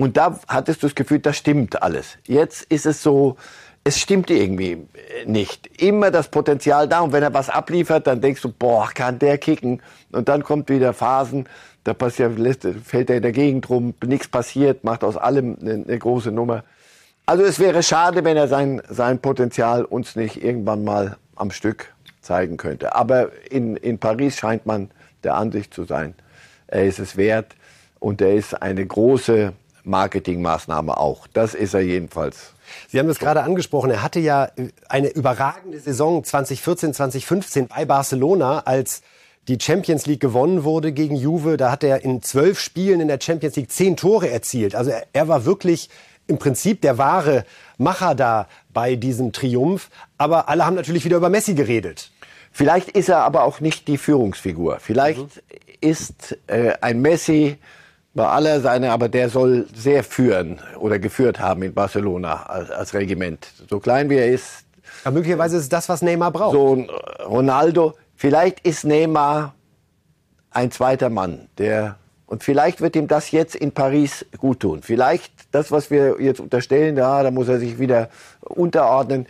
Und da hattest du das Gefühl, das stimmt alles. Jetzt ist es so, es stimmt irgendwie nicht. Immer das Potenzial da und wenn er was abliefert, dann denkst du, boah, kann der kicken. Und dann kommt wieder Phasen, da passiert, fällt er in der Gegend rum, nichts passiert, macht aus allem eine, eine große Nummer. Also es wäre schade, wenn er sein, sein Potenzial uns nicht irgendwann mal am Stück zeigen könnte. Aber in, in Paris scheint man der Ansicht zu sein, er ist es wert und er ist eine große Marketingmaßnahme auch. Das ist er jedenfalls. Sie haben es gerade angesprochen. Er hatte ja eine überragende Saison 2014, 2015 bei Barcelona, als die Champions League gewonnen wurde gegen Juve. Da hat er in zwölf Spielen in der Champions League zehn Tore erzielt. Also er, er war wirklich im Prinzip der wahre Macher da bei diesem Triumph. Aber alle haben natürlich wieder über Messi geredet. Vielleicht ist er aber auch nicht die Führungsfigur. Vielleicht mhm. ist äh, ein Messi bei aller seine, aber der soll sehr führen oder geführt haben in Barcelona als, als Regiment. So klein wie er ist. Aber möglicherweise ist es das, was Neymar braucht. So ein Ronaldo. Vielleicht ist Neymar ein zweiter Mann, der und vielleicht wird ihm das jetzt in Paris gut tun. Vielleicht das, was wir jetzt unterstellen, da, da muss er sich wieder unterordnen.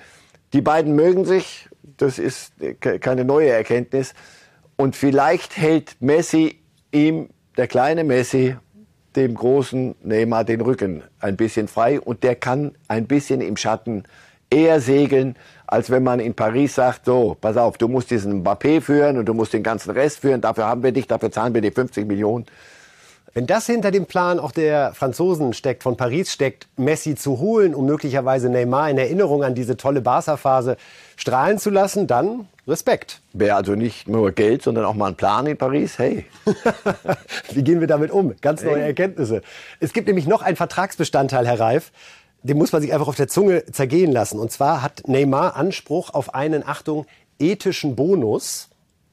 Die beiden mögen sich, das ist keine neue Erkenntnis. Und vielleicht hält Messi ihm, der kleine Messi, dem großen Neymar den Rücken ein bisschen frei und der kann ein bisschen im Schatten eher segeln, als wenn man in Paris sagt, so, pass auf, du musst diesen Mbappé führen und du musst den ganzen Rest führen, dafür haben wir dich, dafür zahlen wir dir 50 Millionen. Wenn das hinter dem Plan auch der Franzosen steckt, von Paris steckt, Messi zu holen, um möglicherweise Neymar in Erinnerung an diese tolle Barca-Phase strahlen zu lassen, dann Respekt. Wäre also nicht nur Geld, sondern auch mal ein Plan in Paris. Hey. Wie gehen wir damit um? Ganz neue hey. Erkenntnisse. Es gibt nämlich noch einen Vertragsbestandteil, Herr Reif. Den muss man sich einfach auf der Zunge zergehen lassen. Und zwar hat Neymar Anspruch auf einen, Achtung, ethischen Bonus.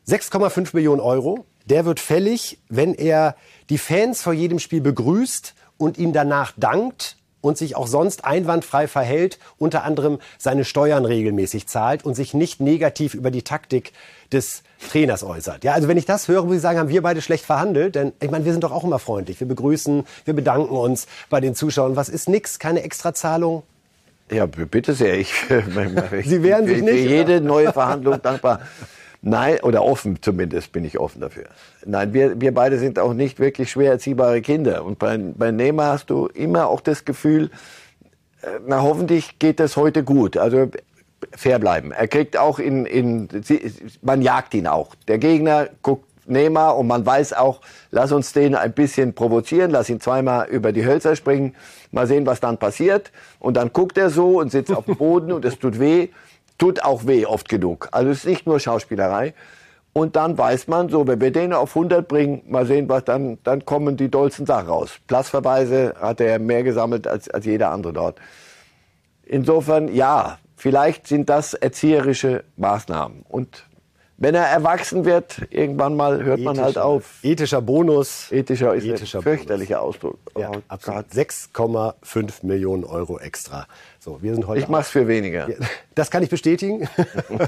6,5 Millionen Euro. Der wird fällig, wenn er die Fans vor jedem Spiel begrüßt und ihm danach dankt und sich auch sonst einwandfrei verhält, unter anderem seine Steuern regelmäßig zahlt und sich nicht negativ über die Taktik des Trainers äußert. Ja, also wenn ich das höre, muss ich sagen, haben wir beide schlecht verhandelt, denn ich meine, wir sind doch auch immer freundlich. Wir begrüßen, wir bedanken uns bei den Zuschauern. Was ist nix? Keine Extrazahlung? Ja, bitte sehr. Ich, Sie wehren sich nicht. Für jede neue Verhandlung dankbar. Nein, oder offen zumindest bin ich offen dafür. Nein, wir, wir beide sind auch nicht wirklich schwer erziehbare Kinder. Und bei, bei Neymar hast du immer auch das Gefühl, äh, na hoffentlich geht das heute gut. Also fair bleiben. Er kriegt auch in, in man jagt ihn auch. Der Gegner guckt Neymar und man weiß auch, lass uns den ein bisschen provozieren, lass ihn zweimal über die Hölzer springen, mal sehen, was dann passiert. Und dann guckt er so und sitzt auf dem Boden und es tut weh tut auch weh oft genug. Also es ist nicht nur Schauspielerei. Und dann weiß man, so, wenn wir den auf 100 bringen, mal sehen, was dann, dann kommen die dollsten Sachen raus. Platzverweise hat er mehr gesammelt als, als jeder andere dort. Insofern, ja, vielleicht sind das erzieherische Maßnahmen. Und wenn er erwachsen wird, irgendwann mal hört Ethischer, man halt auf. Ethischer Bonus. Ethischer ist Ethischer ein fürchterlicher Bonus. Ausdruck. Ja, oh, 6,5 Millionen Euro extra. So, wir sind heute. Ich mach's für weniger. Das kann ich bestätigen,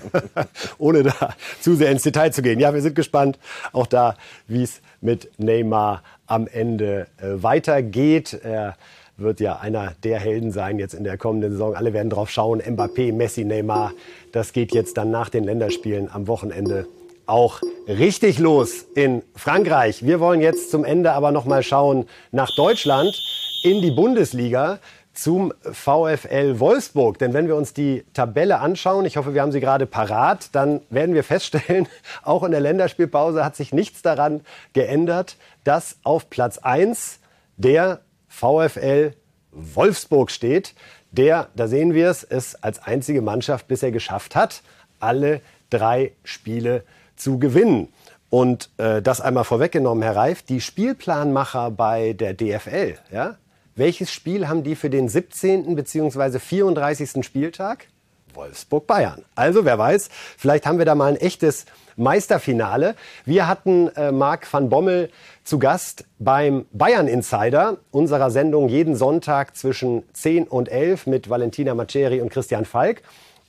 ohne da zu sehr ins Detail zu gehen. Ja, wir sind gespannt, auch da, wie es mit Neymar am Ende äh, weitergeht. Er wird ja einer der Helden sein jetzt in der kommenden Saison. Alle werden drauf schauen. Mbappé, Messi, Neymar. Das geht jetzt dann nach den Länderspielen am Wochenende auch richtig los in Frankreich. Wir wollen jetzt zum Ende aber noch mal schauen nach Deutschland in die Bundesliga zum VfL Wolfsburg. Denn wenn wir uns die Tabelle anschauen, ich hoffe, wir haben sie gerade parat, dann werden wir feststellen, auch in der Länderspielpause hat sich nichts daran geändert, dass auf Platz 1 der VfL Wolfsburg steht, der, da sehen wir es, es als einzige Mannschaft bisher geschafft hat, alle drei Spiele zu gewinnen. Und äh, das einmal vorweggenommen, Herr Reif, die Spielplanmacher bei der DFL, ja, welches Spiel haben die für den 17. bzw. 34. Spieltag? Wolfsburg-Bayern. Also wer weiß, vielleicht haben wir da mal ein echtes Meisterfinale. Wir hatten äh, Marc van Bommel zu Gast beim Bayern Insider, unserer Sendung jeden Sonntag zwischen 10 und 11 mit Valentina Maceri und Christian Falk.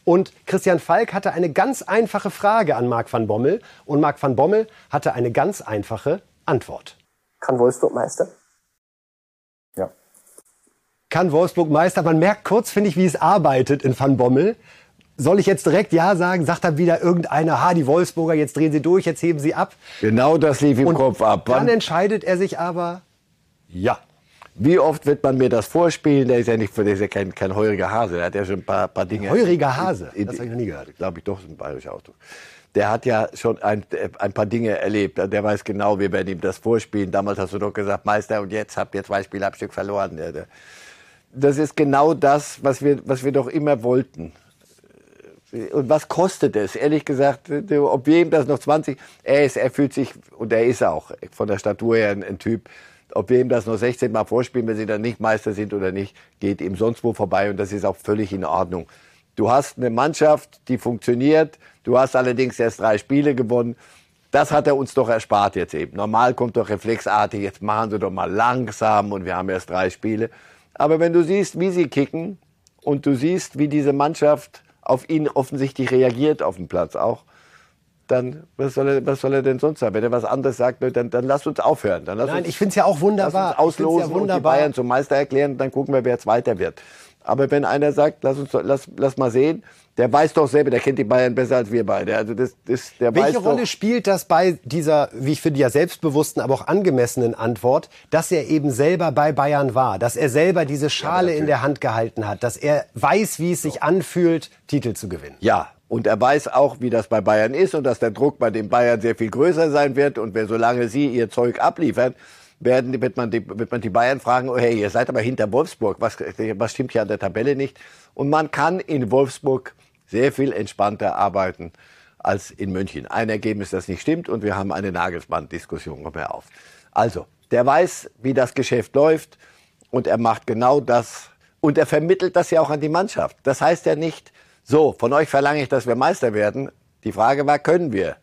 Und Christian Falk hatte eine ganz einfache Frage an Marc van Bommel und Marc van Bommel hatte eine ganz einfache Antwort. Kann Wolfsburg Meister? Ja. Kann Wolfsburg Meister? Man merkt kurz, finde ich, wie es arbeitet in Van Bommel soll ich jetzt direkt Ja sagen? Sagt dann wieder irgendeiner, ha, die Wolfsburger, jetzt drehen sie durch, jetzt heben sie ab. Genau das lief im Und Kopf ab. Dann entscheidet er sich aber Ja. Wie oft wird man mir das vorspielen? Der ist ja nicht, der ist ja kein, kein heuriger Hase. Der hat ja schon ein paar, paar Dinge. Heuriger Hase? das habe ich noch nie gehört. Glaube ich doch, ist ein bayerischer Ausdruck. der hat ja schon ein, ein paar Dinge erlebt. Der weiß genau, wir werden ihm das vorspielen. Damals hast du doch gesagt, Meister, und jetzt habt ihr zwei Spiele am Stück verloren. Das ist genau das, was wir, was wir doch immer wollten. Und was kostet es? Ehrlich gesagt, ob wem das noch 20, er ist, er fühlt sich, und er ist auch von der Statur her ein, ein Typ, ob wir ihm das noch 16 Mal vorspielen, wenn sie dann nicht Meister sind oder nicht, geht ihm sonst wo vorbei und das ist auch völlig in Ordnung. Du hast eine Mannschaft, die funktioniert. Du hast allerdings erst drei Spiele gewonnen. Das hat er uns doch erspart jetzt eben. Normal kommt doch reflexartig, jetzt machen sie doch mal langsam und wir haben erst drei Spiele. Aber wenn du siehst, wie sie kicken und du siehst, wie diese Mannschaft auf ihn offensichtlich reagiert auf dem Platz auch, dann was soll er, was soll er denn sonst sagen? Wenn er was anderes sagt, dann, dann lass uns aufhören. Dann Nein, uns, ich finde es ja auch wunderbar. Lass uns auslosen ja wunderbar. und die Bayern zum Meister erklären, dann gucken wir, wer Zweiter wird. Aber wenn einer sagt, lass uns, lass, lass mal sehen, der weiß doch selber, der kennt die Bayern besser als wir beide. Also das, das, der Welche weiß Rolle doch, spielt das bei dieser, wie ich finde, ja selbstbewussten, aber auch angemessenen Antwort, dass er eben selber bei Bayern war, dass er selber diese Schale in der Hand gehalten hat, dass er weiß, wie es sich anfühlt, Titel zu gewinnen? Ja, und er weiß auch, wie das bei Bayern ist und dass der Druck bei den Bayern sehr viel größer sein wird. Und wenn solange sie ihr Zeug abliefern, werden, wird, man die, wird man die Bayern fragen, oh hey, ihr seid aber hinter Wolfsburg, was, was stimmt hier an der Tabelle nicht? Und man kann in Wolfsburg sehr viel entspannter arbeiten als in München. Ein Ergebnis, das nicht stimmt und wir haben eine Nagelsmann-Diskussion mehr auf. Also, der weiß, wie das Geschäft läuft und er macht genau das und er vermittelt das ja auch an die Mannschaft. Das heißt ja nicht, so, von euch verlange ich, dass wir Meister werden. Die Frage war, können wir?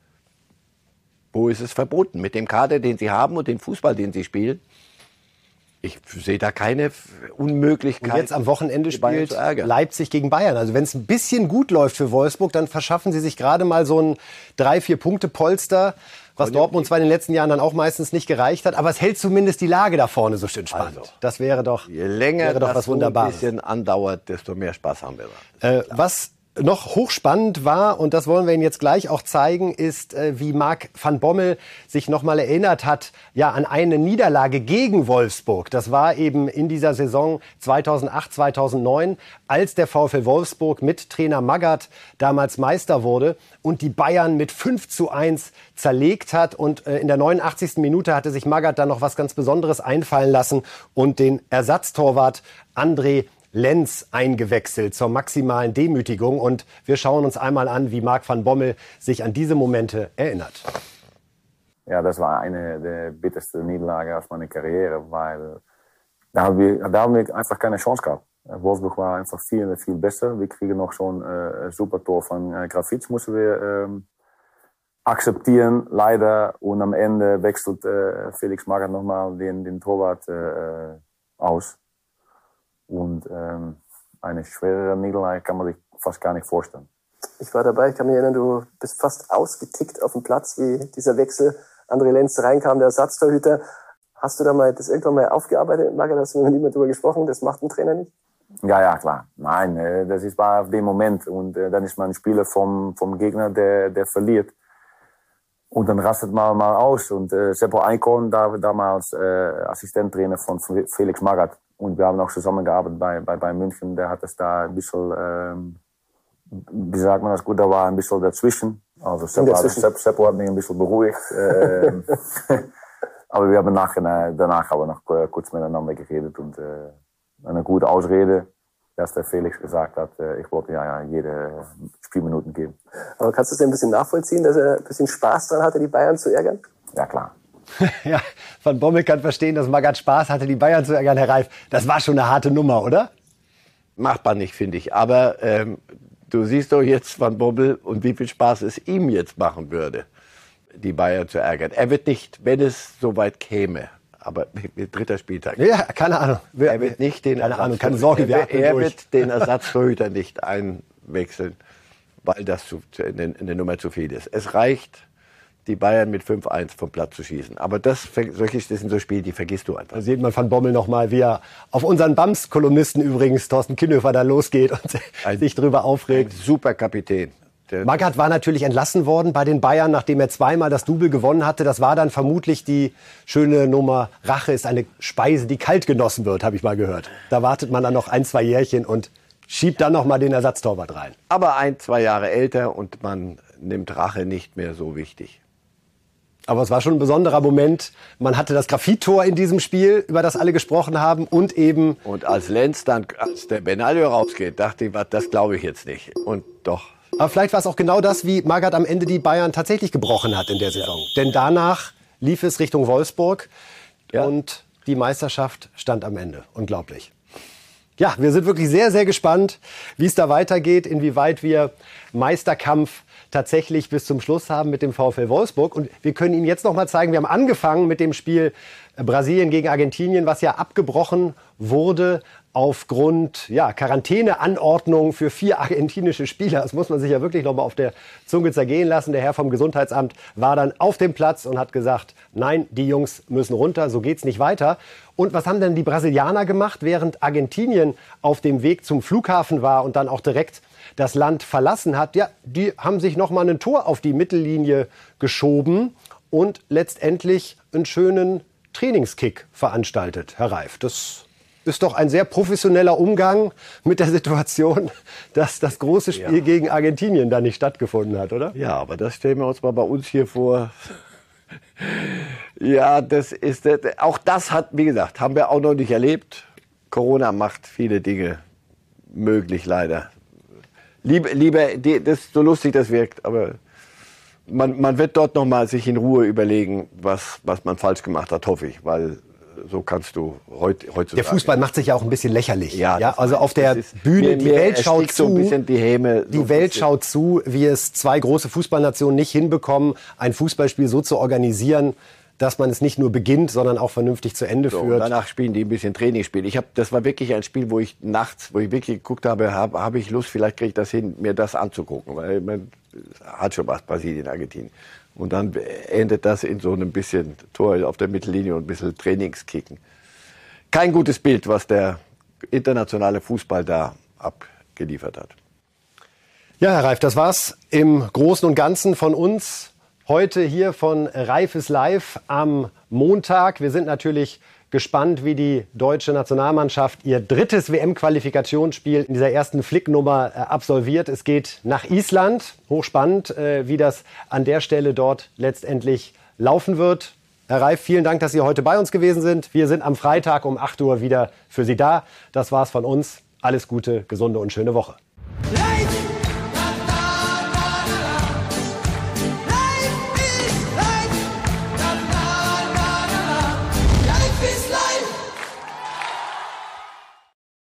Wo ist es verboten? Mit dem Kader, den sie haben und dem Fußball, den sie spielen? Ich sehe da keine Unmöglichkeit. Und jetzt am Wochenende spielt Leipzig gegen Bayern. Also wenn es ein bisschen gut läuft für Wolfsburg, dann verschaffen sie sich gerade mal so ein drei, vier Punkte Polster, was Dortmund zwar in den letzten Jahren dann auch meistens nicht gereicht hat, aber es hält zumindest die Lage da vorne so schön spannend. Also, das wäre doch, je länger wäre doch das was Wunderbares. ein bisschen andauert, desto mehr Spaß haben wir. Äh, was noch hochspannend war, und das wollen wir Ihnen jetzt gleich auch zeigen, ist, äh, wie Marc van Bommel sich nochmal erinnert hat, ja, an eine Niederlage gegen Wolfsburg. Das war eben in dieser Saison 2008, 2009, als der VfL Wolfsburg mit Trainer Magath damals Meister wurde und die Bayern mit 5 zu 1 zerlegt hat. Und äh, in der 89. Minute hatte sich Magath dann noch was ganz Besonderes einfallen lassen und den Ersatztorwart André Lenz eingewechselt zur maximalen Demütigung. Und wir schauen uns einmal an, wie Marc van Bommel sich an diese Momente erinnert. Ja, das war eine der bittersten Niederlagen aus meiner Karriere, weil da haben wir, da haben wir einfach keine Chance gehabt. Wolfsburg war einfach viel, viel besser. Wir kriegen noch so ein äh, super Tor von äh, Grafitz, mussten wir ähm, akzeptieren, leider. Und am Ende wechselt äh, Felix Magath nochmal den, den Torwart äh, aus. Und ähm, eine schwerere Niederlage kann man sich fast gar nicht vorstellen. Ich war dabei, ich kann mich erinnern, du bist fast ausgetickt auf dem Platz, wie dieser Wechsel André Lenz reinkam, der Ersatztorhüter. Hast du da mal das irgendwann mal aufgearbeitet, Marga? Hast du mit niemand drüber gesprochen? Das macht ein Trainer nicht? Ja, ja, klar. Nein, äh, das ist war auf dem Moment. Und äh, dann ist man ein Spieler vom, vom Gegner, der, der verliert. Und dann rastet man mal aus. Und äh, Seppo da, damals äh, Assistenttrainer von Felix Magath, und wir haben auch zusammengearbeitet bei, bei, bei München. Der hat es da ein bisschen, ähm, wie sagt man das gut, da war ein bisschen dazwischen. Also Seppo, hat, Seppo hat mich ein bisschen beruhigt. Ähm, aber wir haben nachher, danach haben wir noch kurz miteinander geredet und äh, eine gute Ausrede, dass der Felix gesagt hat, äh, ich wollte ja, ja jede Spielminuten geben. Aber kannst du es ein bisschen nachvollziehen, dass er ein bisschen Spaß dran hatte, die Bayern zu ärgern? Ja, klar. ja, Van Bommel kann verstehen, dass Magath Spaß hatte, die Bayern zu ärgern, Herr Reif. Das war schon eine harte Nummer, oder? Machbar nicht, finde ich. Aber ähm, du siehst doch jetzt Van Bommel und wie viel Spaß es ihm jetzt machen würde, die Bayern zu ärgern. Er wird nicht, wenn es soweit käme, aber dritter Spieltag. Ja, keine Ahnung. Er wird nicht den keine Ahnung, keine Sorge, wir er, er wird den Ersatztorhüter nicht einwechseln, weil das zu, eine, eine Nummer zu viel ist. Es reicht die Bayern mit 5-1 vom Platz zu schießen. Aber das, solche, das sind so Spiele, die vergisst du einfach. Da sieht man Van Bommel noch mal, wie er auf unseren Bams-Kolumnisten übrigens, Thorsten Kinnhöfer, da losgeht und ein, sich drüber aufregt. super Kapitän. Magath war natürlich entlassen worden bei den Bayern, nachdem er zweimal das Double gewonnen hatte. Das war dann vermutlich die schöne Nummer. Rache ist eine Speise, die kalt genossen wird, habe ich mal gehört. Da wartet man dann noch ein, zwei Jährchen und schiebt dann noch mal den Ersatztorwart rein. Aber ein, zwei Jahre älter und man nimmt Rache nicht mehr so wichtig. Aber es war schon ein besonderer Moment. Man hatte das Grafittor in diesem Spiel, über das alle gesprochen haben und eben. Und als Lenz dann, als der Benalio rausgeht, dachte ich, das glaube ich jetzt nicht. Und doch. Aber vielleicht war es auch genau das, wie Magath am Ende die Bayern tatsächlich gebrochen hat in der Saison. Ja. Denn danach lief es Richtung Wolfsburg ja. und die Meisterschaft stand am Ende. Unglaublich. Ja, wir sind wirklich sehr, sehr gespannt, wie es da weitergeht, inwieweit wir Meisterkampf tatsächlich bis zum Schluss haben mit dem VfL Wolfsburg. Und wir können Ihnen jetzt noch mal zeigen, wir haben angefangen mit dem Spiel Brasilien gegen Argentinien, was ja abgebrochen wurde aufgrund ja, Quarantäneanordnungen für vier argentinische Spieler. Das muss man sich ja wirklich noch mal auf der Zunge zergehen lassen. Der Herr vom Gesundheitsamt war dann auf dem Platz und hat gesagt, nein, die Jungs müssen runter, so geht's nicht weiter. Und was haben denn die Brasilianer gemacht, während Argentinien auf dem Weg zum Flughafen war und dann auch direkt das Land verlassen hat? Ja, die haben sich noch mal ein Tor auf die Mittellinie geschoben und letztendlich einen schönen Trainingskick veranstaltet, Herr Reif. Das ist doch ein sehr professioneller Umgang mit der Situation, dass das große Spiel ja. gegen Argentinien da nicht stattgefunden hat, oder? Ja, aber das stellen wir uns mal bei uns hier vor. Ja, das ist auch das hat, wie gesagt, haben wir auch noch nicht erlebt. Corona macht viele Dinge möglich, leider. Lieber, lieber das ist so lustig das wirkt, aber man, man wird dort noch mal sich in Ruhe überlegen, was, was man falsch gemacht hat, hoffe ich, weil so kannst du heut, heutzutage. Der Fußball macht sich ja auch ein bisschen lächerlich. Ja, ja also auf der Bühne, mir, die Welt schaut zu. So die Häme, die so Welt schaut zu, wie es zwei große Fußballnationen nicht hinbekommen, ein Fußballspiel so zu organisieren, dass man es nicht nur beginnt, sondern auch vernünftig zu Ende so, führt. danach spielen die ein bisschen Trainingsspiel. Ich habe, das war wirklich ein Spiel, wo ich nachts, wo ich wirklich geguckt habe, habe hab ich Lust, vielleicht kriege ich das hin, mir das anzugucken, weil man hat schon was Brasilien, Argentinien. Und dann endet das in so einem bisschen Tor auf der Mittellinie und ein bisschen Trainingskicken. Kein gutes Bild, was der internationale Fußball da abgeliefert hat. Ja, Herr Reif, das war's im Großen und Ganzen von uns. Heute hier von Reifes Live am Montag. Wir sind natürlich gespannt, wie die deutsche Nationalmannschaft ihr drittes WM-Qualifikationsspiel in dieser ersten Flicknummer äh, absolviert. Es geht nach Island. Hochspannend, äh, wie das an der Stelle dort letztendlich laufen wird. Herr Reif, vielen Dank, dass Sie heute bei uns gewesen sind. Wir sind am Freitag um 8 Uhr wieder für Sie da. Das war's von uns. Alles Gute, gesunde und schöne Woche. Light!